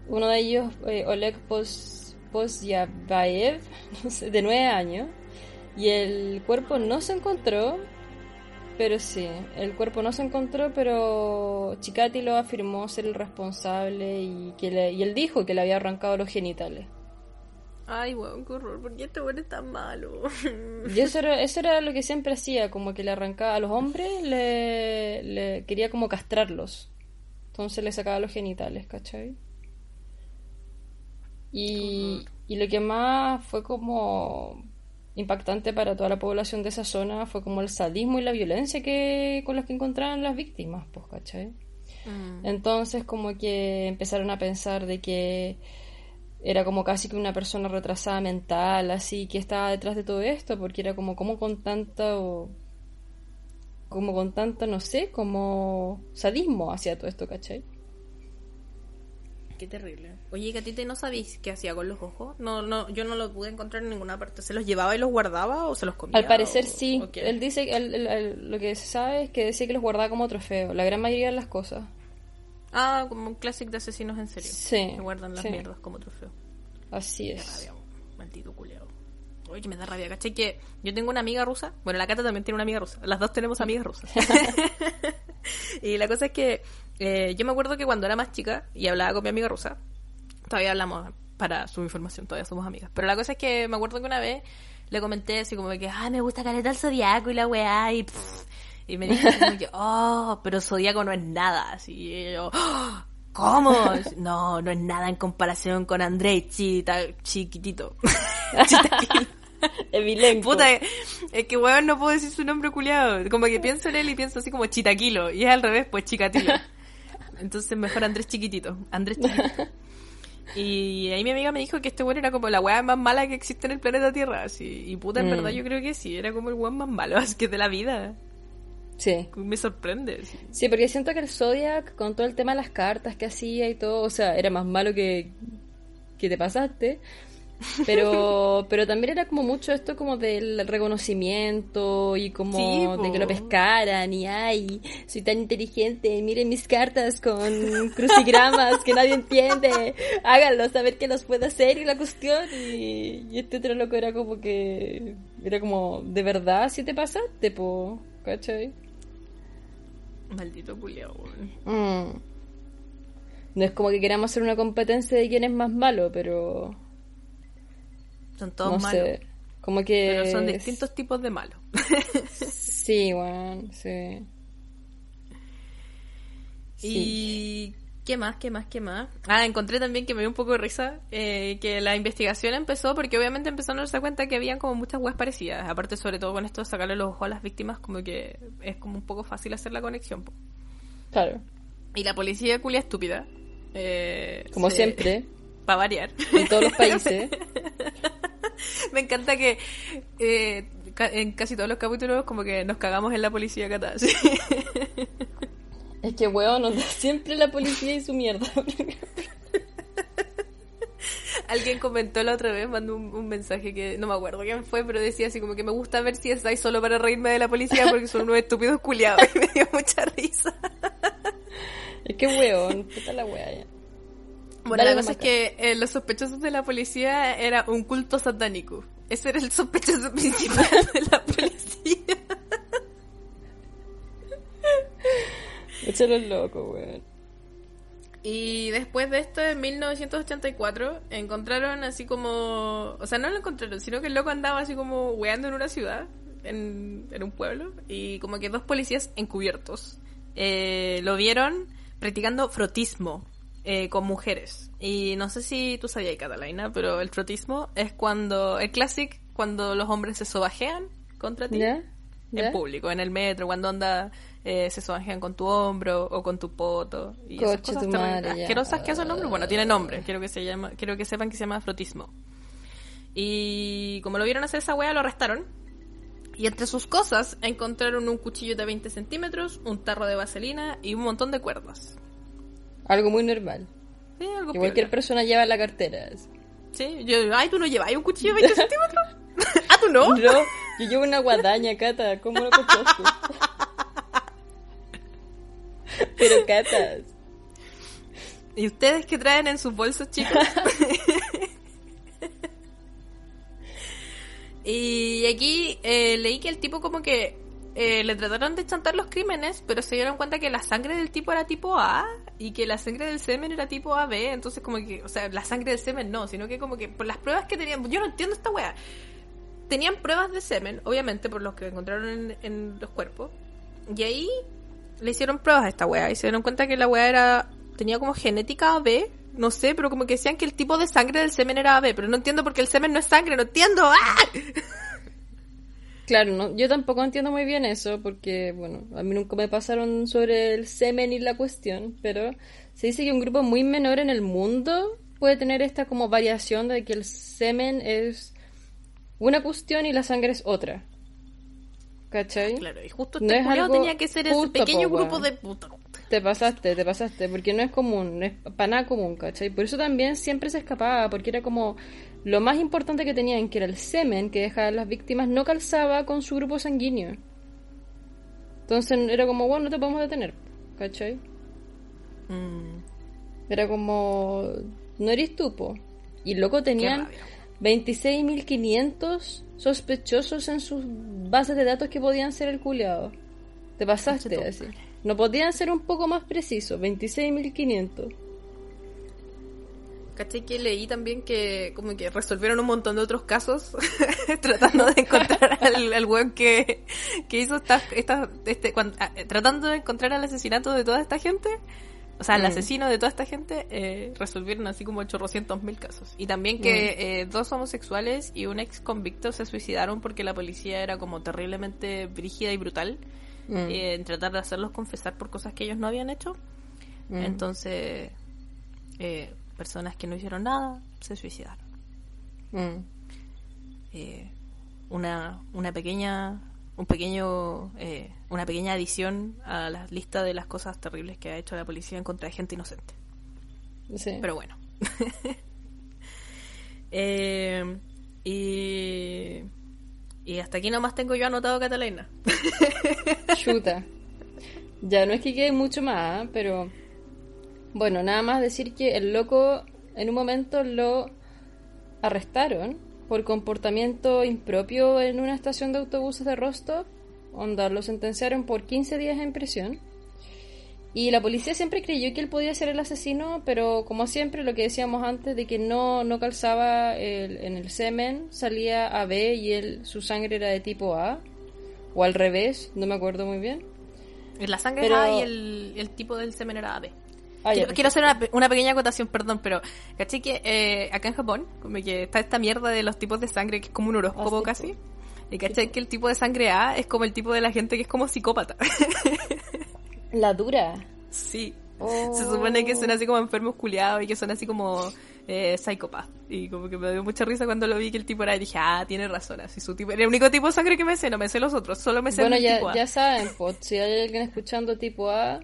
Uno de ellos, eh, Oleg Pos No sé, de nueve años, y el cuerpo no se encontró, pero sí, el cuerpo no se encontró, pero Chikati lo afirmó ser el responsable y, que le, y él dijo que le había arrancado los genitales.
Ay, weón, qué horror, ¿por qué este weón es tan malo?
y eso era, eso era lo que siempre hacía, como que le arrancaba a los hombres, le, le quería como castrarlos. Entonces le sacaba los genitales, ¿cachai? Y, y lo que más fue como impactante para toda la población de esa zona fue como el sadismo y la violencia que con los que encontraron las víctimas, pues, ¿cachai? Mm. Entonces como que empezaron a pensar de que era como casi que una persona retrasada mental, así que estaba detrás de todo esto, porque era como, como con tanto, como con tanto, no sé, como sadismo hacia todo esto, ¿cachai?
Qué terrible. Oye, Gatite, ¿no sabéis qué hacía con los ojos? No, no, yo no lo pude encontrar en ninguna parte. ¿Se los llevaba y los guardaba o se los comía?
Al parecer sí. Él dice, lo que se sabe es que decía que los guardaba como trofeo. La gran mayoría de las cosas.
Ah, como un clásico de asesinos en serio.
Sí.
Que guardan las
sí.
mierdas como trofeo.
Así es.
Rabia, maldito culeado. Oye, que me da rabia, ¿cachai? Que yo tengo una amiga rusa. Bueno, la Cata también tiene una amiga rusa. Las dos tenemos amigas rusas. y la cosa es que eh, yo me acuerdo que cuando era más chica y hablaba con mi amiga rusa, todavía hablamos para su información, todavía somos amigas. Pero la cosa es que me acuerdo que una vez le comenté así como que, ah, me gusta caleta el zodiaco y la weá, y, pff, y me dijo como que, oh, pero zodiaco no es nada. Así, y yo, oh, ¿cómo? No, no es nada en comparación con Andrei Chita, chiquitito.
Evilenco.
Puta, es que weón no puedo decir su nombre culiado. Como que pienso en él y pienso así como Chitaquilo. Y es al revés, pues Chicatilo. Entonces mejor Andrés Chiquitito. Andrés Chiquitito. Y ahí mi amiga me dijo que este weón era como la weá más mala que existe en el planeta Tierra. Así. Y puta, en
Mm.
verdad yo creo que sí, era como el weón más malo, así que de la vida.
Sí.
Me sorprende. sí.
Sí, porque siento que el Zodiac, con todo el tema de las cartas que hacía y todo, o sea, era más malo que, que te pasaste. Pero, pero también era como mucho esto como del reconocimiento y como
Sí,
de que lo pescaran y ay, soy tan inteligente, miren mis cartas con crucigramas que nadie entiende, háganlo, saber que los puedo hacer y la cuestión y, y este otro loco era como que era como, de verdad, si te pasaste, po, ¿cachai?
Maldito culiao.
Mm. No es como que queramos hacer una competencia de quién es más malo, pero
Son todos
no
malos.
sé. Como que
Pero son distintos tipos de malos.
Sí, bueno, sí. Sí.
Y ¿qué más? ¿Qué más? ¿Qué más? Ah, encontré también que me dio un poco de risa eh, que la investigación empezó porque obviamente empezaron a darse cuenta que habían como muchas weas parecidas. Aparte, sobre todo con esto de sacarle los ojos a las víctimas, como que es como un poco fácil hacer la conexión. po.
Claro,
Y la policía culia estúpida. eh,
como
se-
siempre,
Para variar.
en todos los países.
Me encanta que eh, en casi todos los capítulos como que nos cagamos en la policía cata. sí.
Es que, weón, onda, siempre la policía y su mierda.
Alguien comentó la otra vez, mandó un, un mensaje que no me acuerdo quién fue, pero decía así como que me gusta ver si estáis solo para reírme de la policía porque son unos estúpidos culiados y me dio mucha risa.
es que, weón, puta la wea ya.
Bueno,
Dale
la cosa es que eh, los sospechosos de la policía era un culto satánico. Ese era el sospechoso principal de la policía.
Échalo loco, weón.
Y después de esto, en 1984, encontraron así como... O sea, no lo encontraron, sino que el loco andaba así como weando en una ciudad. en, en un pueblo y como que dos policías encubiertos eh, lo vieron practicando frotismo eh, con mujeres. Y no sé si tú sabías, Catalina, pero el frotismo es cuando, el clásico, cuando los hombres se sobajean contra ti.
¿Ya?
En
¿Ya?
público, en el metro, cuando anda eh, se sobajean con tu hombro o con tu poto. Y esas
Coche
cosas
tu
terribles,
madre,
asquerosas que hacen los hombres. Bueno, tiene nombre. Quiero que, se llama, quiero que sepan que se llama frotismo. Y como lo vieron hacer esa wea, lo arrestaron. Y entre sus cosas encontraron un cuchillo de 20 centímetros, un tarro de vaselina y un montón de cuerdas.
Algo muy normal.
Sí, algo
Que cualquier persona lleva en la cartera. así.
Sí, yo, ay, ¿tú no llevas un cuchillo de 20 centímetros? ¿Ah, tú no?
No, yo llevo una guadaña, Cata. ¿Cómo lo cachaste? Pero, Cata,
¿Y ustedes qué traen en sus bolsos, chicos? y aquí eh, leí que el tipo como que eh, le trataron de chantar los crímenes, pero se dieron cuenta que la sangre del tipo era tipo A y que la sangre del semen era tipo AB, entonces como que, o sea, la sangre del semen no, sino que como que por las pruebas que tenían, yo no entiendo esta wea. Tenían pruebas de semen, obviamente por los que encontraron en, en los cuerpos, y ahí le hicieron pruebas a esta wea y se dieron cuenta que la wea era tenía como genética AB, no sé, pero como que decían que el tipo de sangre del semen era AB, pero no entiendo porque el semen no es sangre, no entiendo. ¡Ah!
Claro, no, yo tampoco entiendo muy bien eso, porque, bueno, a mí nunca me pasaron sobre el semen y la cuestión, pero se dice que un grupo muy menor en el mundo puede tener esta como variación de que el semen es una cuestión y la sangre es otra. ¿Cachai?
Claro, y justo
No
este
es
culiao
algo
tenía que ser ese pequeño
po,
grupo de puta.
Te pasaste, te pasaste, porque no es común, no es para nada común, ¿cachai? Por eso también siempre se escapaba, porque era como lo más importante que tenían, que era el semen que dejaban las víctimas, no calzaba con su grupo sanguíneo. Entonces era como, bueno, no te podemos detener, ¿cachai?
Mm,
Era como, no eres tú, po. Y loco tenían
rabia.
26.500 sospechosos en sus bases de datos que podían ser el culiado. Te pasaste así. No podían ser un poco más precisos, 26.500.
¿Cachai que leí también que como que resolvieron un montón de otros casos tratando de encontrar al, al weón que, que hizo estas, estas, este, cuan- ah, eh, tratando de encontrar al asesinato de toda esta gente, o sea, el
Mm.
asesino de toda esta gente, eh, resolvieron así como 800 mil casos. Y también que eh, dos homosexuales y un ex convicto se suicidaron porque la policía era como terriblemente brígida y brutal
Mm.
eh, en tratar de hacerlos confesar por cosas que ellos no habían hecho.
Mm.
Entonces, eh, personas que no hicieron nada se suicidaron.
Mm.
Eh, una, una pequeña, un pequeño, eh, una pequeña adición a la lista de las cosas terribles que ha hecho la policía en contra de gente inocente.
Sí.
Pero bueno. Eh, y, y hasta aquí nomás tengo yo anotado Catalina.
Chuta. Ya no es que quede mucho más, pero bueno, nada más decir que el loco en un momento lo arrestaron por comportamiento impropio en una estación de autobuses de Rostov. Onda, lo sentenciaron por 15 días en prisión. Y la policía siempre creyó que él podía ser el asesino, pero como siempre, lo que decíamos antes de que no, no calzaba el- en el semen, salía AB y él, su sangre era de tipo A, o al revés, no me acuerdo muy bien.
La sangre
Pero-
es A y el, el tipo del semen era AB.
Ah,
quiero, quiero hacer una, una pequeña acotación, perdón, pero caché que eh, acá en Japón, como que está esta mierda de los tipos de sangre que es como un horóscopo
Ah, sí,
casi. Y caché que el tipo de sangre A es como el tipo de la gente que es como psicópata.
La dura.
sí.
Oh.
Se supone que son así como enfermos culiados y que son así como eh, psicópatas. Y como que me dio mucha risa cuando lo vi que el tipo era y dije, ah, tiene razón, así su tipo, el único tipo de sangre que me sé, no me sé los otros, solo me sé
Bueno,
el
ya,
tipo A.
ya saben, pues, si hay alguien escuchando tipo A,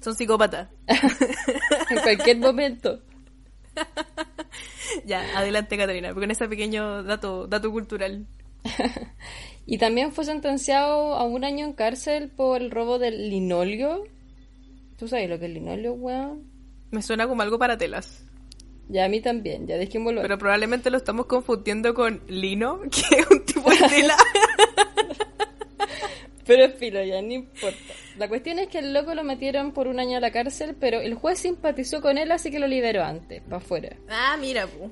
Son psicópatas.
en cualquier momento.
ya, adelante Catalina, con ese pequeño dato, dato cultural.
Y también fue sentenciado a un año en cárcel por el robo del linolio. ¿Tú sabes lo que es linolio, weón?
Me suena como algo para telas.
Ya a mí también, ya dejémoslo.
Pero probablemente lo estamos confundiendo con lino, que es un tipo de tela.
Pero filo, ya no importa. La cuestión es que el loco lo metieron por un año a la cárcel, pero el juez simpatizó con él, así que lo liberó antes, para afuera.
ah, mira, pu.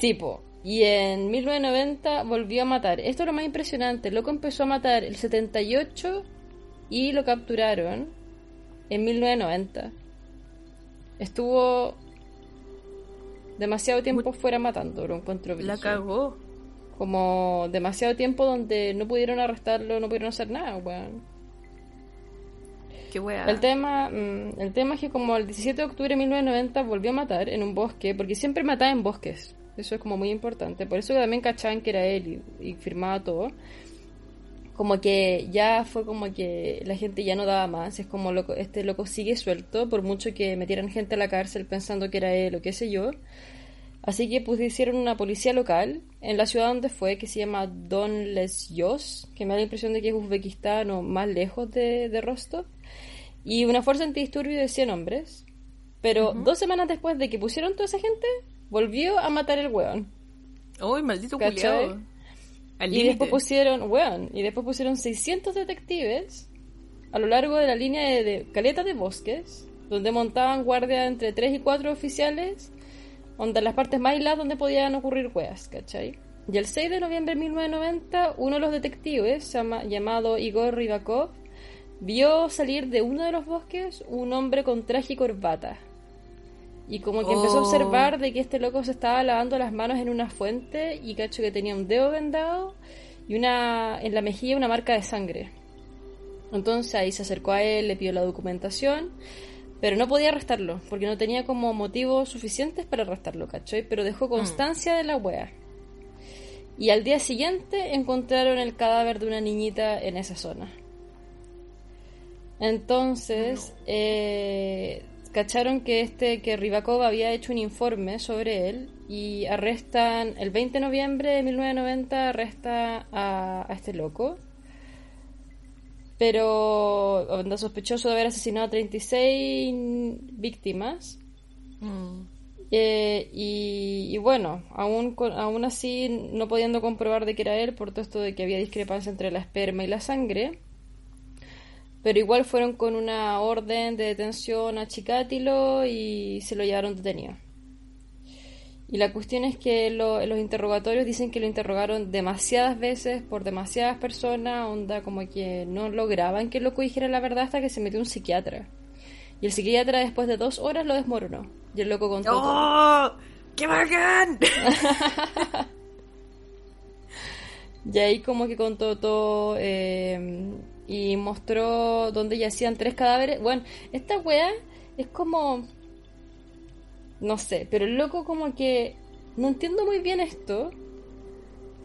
Sí, po. Y en 1990 volvió a matar. Esto es lo más impresionante. El loco empezó a matar el 78 y lo capturaron en 1990. Estuvo demasiado tiempo fuera matando, lo encuentro
La cagó.
Como demasiado tiempo donde no pudieron arrestarlo, no pudieron hacer nada, weón.
Qué wea.
El tema, mm, el tema es que como el 17 de octubre de 1990 volvió a matar en un bosque, porque siempre mataba en bosques. Eso es como muy importante. Por eso también cachaban que era él y, y firmaba todo. Como que ya fue como que la gente ya no daba más. Es como loco, este loco sigue suelto, por mucho que metieran gente a la cárcel pensando que era él o qué sé yo. Así que pusieron una policía local en la ciudad donde fue, que se llama Don Les Yos, que me da la impresión de que es Uzbekistán o más lejos de, de Rostov, y una fuerza antidisturbio de 100 hombres. Pero dos semanas después de que pusieron toda esa gente, volvió a matar el weón.
Uy, maldito culiao.
Y después pusieron, weón, y después pusieron 600 detectives a lo largo de la línea de, de caleta de bosques, donde montaban guardia entre 3 y 4 oficiales, donde las partes más aisladas donde podían ocurrir weas, ¿cachai? Y el 6 de noviembre de 1990, uno de los detectives, llama- llamado Igor Rybakov, vio salir de uno de los bosques un hombre con traje y corbata. Y como que empezó a
Oh.
observar de que este loco se estaba lavando las manos en una fuente y cacho que tenía un dedo vendado y una en la mejilla una marca de sangre. Entonces ahí se acercó a él, le pidió la documentación, pero no podía arrestarlo, porque no tenía como motivos suficientes para arrestarlo, ¿cachai? Pero dejó constancia de la wea. Y al día siguiente encontraron el cadáver de una niñita en esa zona. Entonces, eh, cacharon que este que Rybakov había hecho un informe sobre él y arrestan el 20 de noviembre de 1990 arresta a, a este loco. Pero anda sospechoso de haber asesinado a 36 víctimas.
Mm.
Eh, y, y bueno, aún, aún así, no pudiendo comprobar de que era él, por todo esto de que había discrepancia entre la esperma y la sangre, pero igual fueron con una orden de detención a Chikatilo y se lo llevaron detenido. Y la cuestión es que lo- los interrogatorios dicen que lo interrogaron demasiadas veces por demasiadas personas, onda como que no lograban que el loco dijera la verdad hasta que se metió un psiquiatra. Y el psiquiatra después de dos horas lo desmoronó. Y el loco contó todo.
¡Oh! ¡Qué bacán!
Y ahí como que contó todo eh, y mostró dónde yacían tres cadáveres. Bueno, esta wea es como... No sé, pero el loco como que... No entiendo muy bien esto,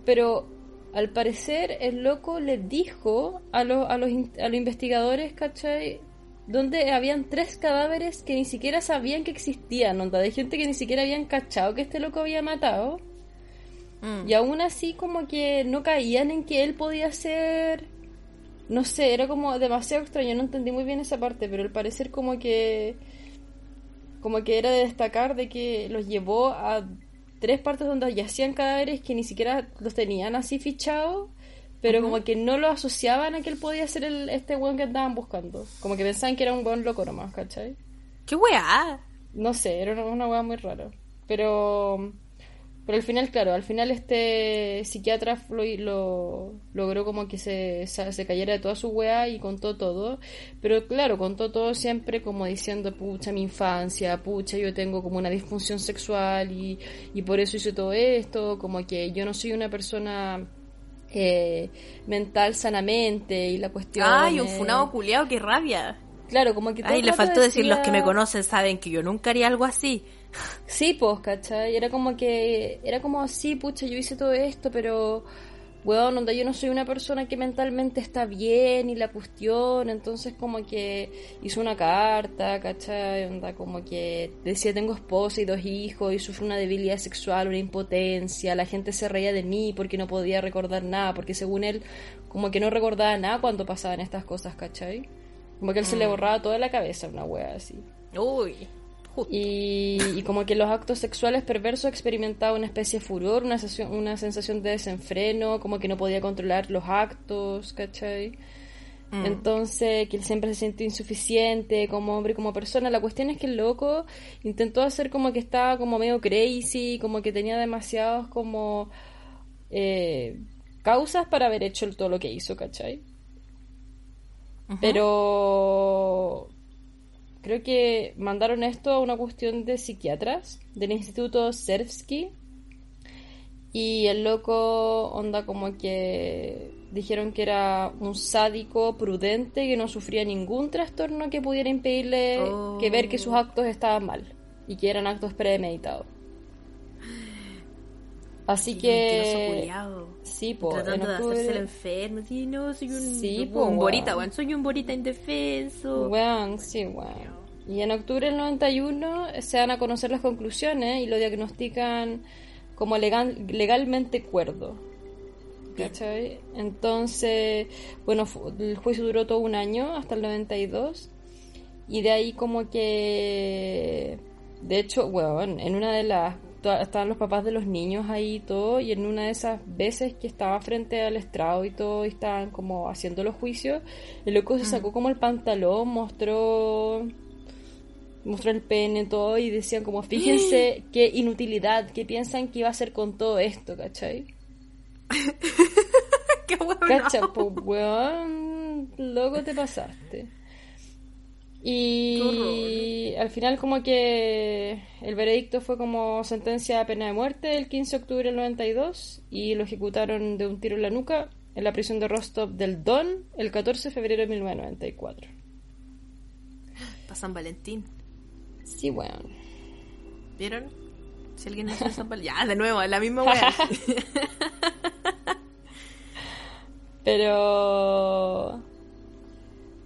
pero al parecer el loco le dijo a, los a, los, a los investigadores, ¿cachai? Donde habían tres cadáveres que ni siquiera sabían que existían, onda, de gente que ni siquiera habían cachado que este loco había matado.
Mm.
Y aún así como que no caían en que él podía ser... No sé, era como demasiado extraño, no entendí muy bien esa parte, pero al parecer como que... Como que era de destacar de que los llevó a tres partes donde yacían cadáveres que ni siquiera los tenían así fichados, pero como que no lo asociaban a que él podía ser el, este weón que andaban buscando. Como que pensaban que era un weón loco nomás, ¿cachai?
¡Qué weá!
No sé, era una, una weá muy rara. Pero. Pero al final, claro, al final este psiquiatra lo, lo- logró como que se, cayera de toda su weá y contó todo. Pero claro, contó todo siempre como diciendo, pucha, mi infancia, pucha, yo tengo como una disfunción sexual y, y por eso hice todo esto, como que yo no soy una persona eh, mental sanamente y la cuestión...
¡Ay, un funado culiao! ¡Qué rabia!
Claro, como que
Ay, le faltó decir, los que me conocen saben que yo nunca haría algo así.
Sí, pues, ¿cachai? Era como que, era como, sí, pucha, yo hice todo esto, pero, weón, onda, yo no soy una persona que mentalmente está bien y la cuestión, entonces como que hizo una carta, ¿cachai? Onda, como que decía, tengo esposa y dos hijos y sufro una debilidad sexual, una impotencia, la gente se reía de mí porque no podía recordar nada, porque según él, como que no recordaba nada cuando pasaban estas cosas, ¿cachai? Como que él se le borraba toda la cabeza una wea así.
Uy, justo.
Y, y como que los actos sexuales perversos experimentaba una especie de furor, una sensación, una sensación de desenfreno, como que no podía controlar los actos, ¿cachai?
Mm.
Entonces, que él siempre se siente insuficiente como hombre y como persona. La cuestión es que el loco intentó hacer como que estaba como medio crazy, como que tenía demasiados como eh, causas para haber hecho todo lo que hizo, ¿cachai? Pero creo que mandaron esto a una cuestión de psiquiatras del Instituto Sersky y el loco onda como que dijeron que era un sádico prudente que no sufría ningún trastorno que pudiera impedirle
Oh.
que ver que sus actos estaban mal y que eran actos premeditados. Así que sí, po, en
Tratando de hacerse el enfermo. Sí, no, soy un,
Sí,
un
po,
borita,
weón.
Soy un borita indefenso.
Weón, sí, weón. Y en octubre del 91 se dan a conocer las conclusiones y lo diagnostican como legal, legalmente cuerdo. ¿Cachai? Entonces, bueno, el juicio duró todo un año, hasta el 92. Y de ahí como que... De hecho, weón, en una de las... Estaban los papás de los niños ahí y todo, y en una de esas veces que estaba frente al estrado y todo, y estaban como haciendo los juicios, el loco se sacó como el pantalón, mostró mostró el pene todo y decían como fíjense qué inutilidad, qué piensan que iba a hacer con todo esto, ¿cachai?
Qué weón.
¿Cachai? Pues weón, loco te pasaste. Y al final como que el veredicto fue como sentencia a pena de muerte el 15 de octubre del 92 y lo ejecutaron de un tiro en la nuca en la prisión de Rostov del Don el 14 de febrero de 1994.
Pa' San Valentín.
Sí, weón.
¿Vieron? Si alguien en San Valentín. Ya, de nuevo, es la misma weá.
Pero.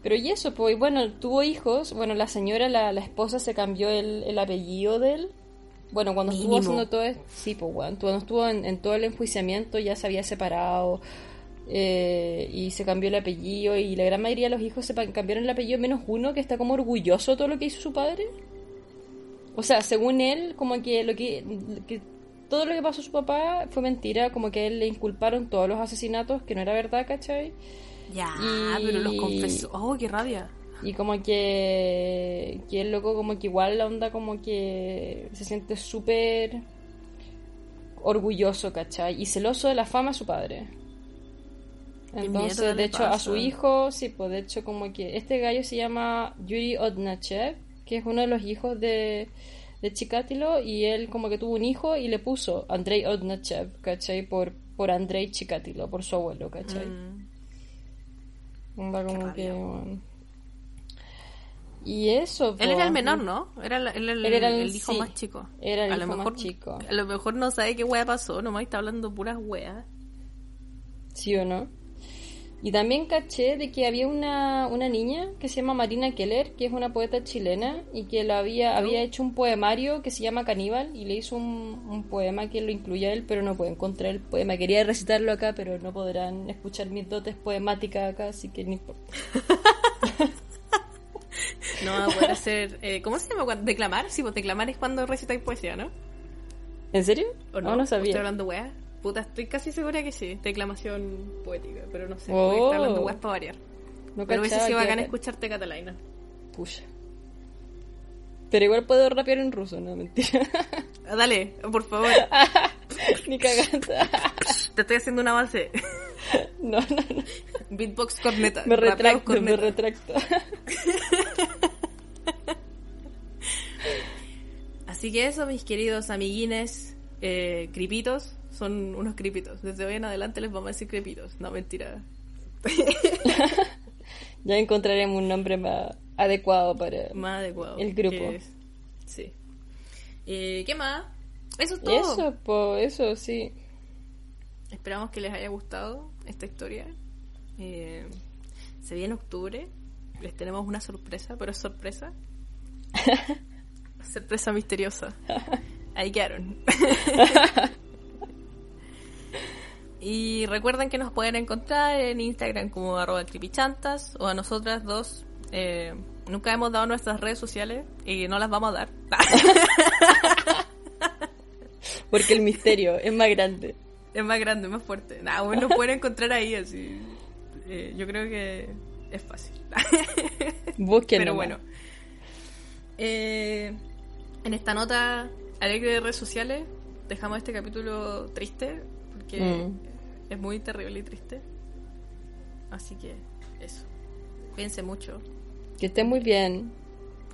Pero y eso, pues, bueno, tuvo hijos. Bueno, la señora, la, la esposa, se cambió el, el apellido de él. Bueno, cuando estuvo haciendo todo esto. Sí, pues, bueno, cuando estuvo en, en todo el enjuiciamiento ya se había separado. eh, y se cambió el apellido. Y la gran mayoría de los hijos se cambiaron el apellido, menos uno que está como orgulloso de todo lo que hizo su padre. O sea, según él, como que lo que, que todo lo que pasó a su papá fue mentira, como que a él le inculparon todos los asesinatos, que no era verdad, ¿cachai?
Ya,
Y-
pero los confesó. Oh, qué rabia.
Y como que, que el loco como que igual la onda como que se siente súper orgulloso, ¿cachai? Y celoso de la fama de su padre. Entonces, de hecho, a su hijo, sí, pues de hecho como que este gallo se llama Yuri Odnachev, que es uno de los hijos de, de Chikatilo, y él como que tuvo un hijo y le puso Andrei Odnachev, ¿cachai? Por, por Andrei Chikatilo, por su abuelo, ¿cachai?
Mm.
Onda como que... bueno. Y eso,
Él era el menor, ¿no? Era el, él el-
Él era el-
hijo
sí,
más chico.
era el
a lo
hijo más chico.
A lo mejor no sabe qué wea pasó, nomás está hablando puras weas.
¿Sí o no? Y también caché de que había una, una niña que se llama Marina Keller, que es una poeta chilena, y que la había, había hecho un poemario que se llama Caníbal, y le hizo un, un poema que lo incluía él, pero no puedo encontrar el poema. Quería recitarlo acá, pero no podrán escuchar mis dotes poemáticas acá, así que no importa.
No va a poder hacer. eh, ¿Cómo se llama? ¿Declamar? Sí, pues declamar es cuando recitáis poesía, ¿no?
¿En serio?
¿O no?
Oh, no
Estoy
sabía.
hablando weas. Puta, estoy casi segura que sí. Declamación poética, pero no sé.
Oh.
Voy a estar hablando weas para variar.
No
pero hubiese sido bacán escucharte Catalina.
Pucha. Pero igual puedo rapear en ruso, no mentira.
Ah, Dale, por favor.
Ni cagando.
Te estoy haciendo una base.
no, no, no.
Beatbox corneta.
Me retracto, me retracto.
Así que eso, mis queridos amiguines, eh, cripitos, son unos cripitos. Desde hoy en adelante les vamos a decir cripitos. No, mentira.
ya encontraremos un nombre más adecuado para...
Más adecuado.
El grupo.
que Sí. Eh, ¿Qué más? Eso es todo.
Eso, po, eso, sí.
Esperamos que les haya gustado esta historia. Eh, se viene octubre. Les tenemos una sorpresa, pero es sorpresa. sorpresa misteriosa. Ahí quedaron. Y recuerden que nos pueden encontrar en Instagram como arroba creepychantas o a nosotras dos. eh, nunca hemos dado nuestras redes sociales y no las vamos a dar.
Porque el misterio es más grande.
Es más grande, más fuerte. Nah, bueno, nos pueden encontrar ahí así. Eh, yo creo que es fácil.
Búsquenlo.
Pero bueno. Eh, en esta nota alegre de redes sociales dejamos este capítulo triste porque
Mm.
Es muy terrible y triste. Así que eso. Cuídense mucho.
Que estén muy bien.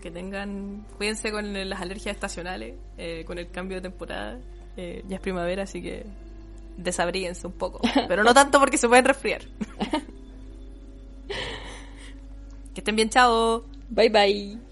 Que tengan. Cuídense con las alergias estacionales, eh, con el cambio de temporada. Eh, ya es primavera, así que desabríguense un poco. Pero no tanto porque se pueden resfriar. que estén bien, chao.
Bye bye.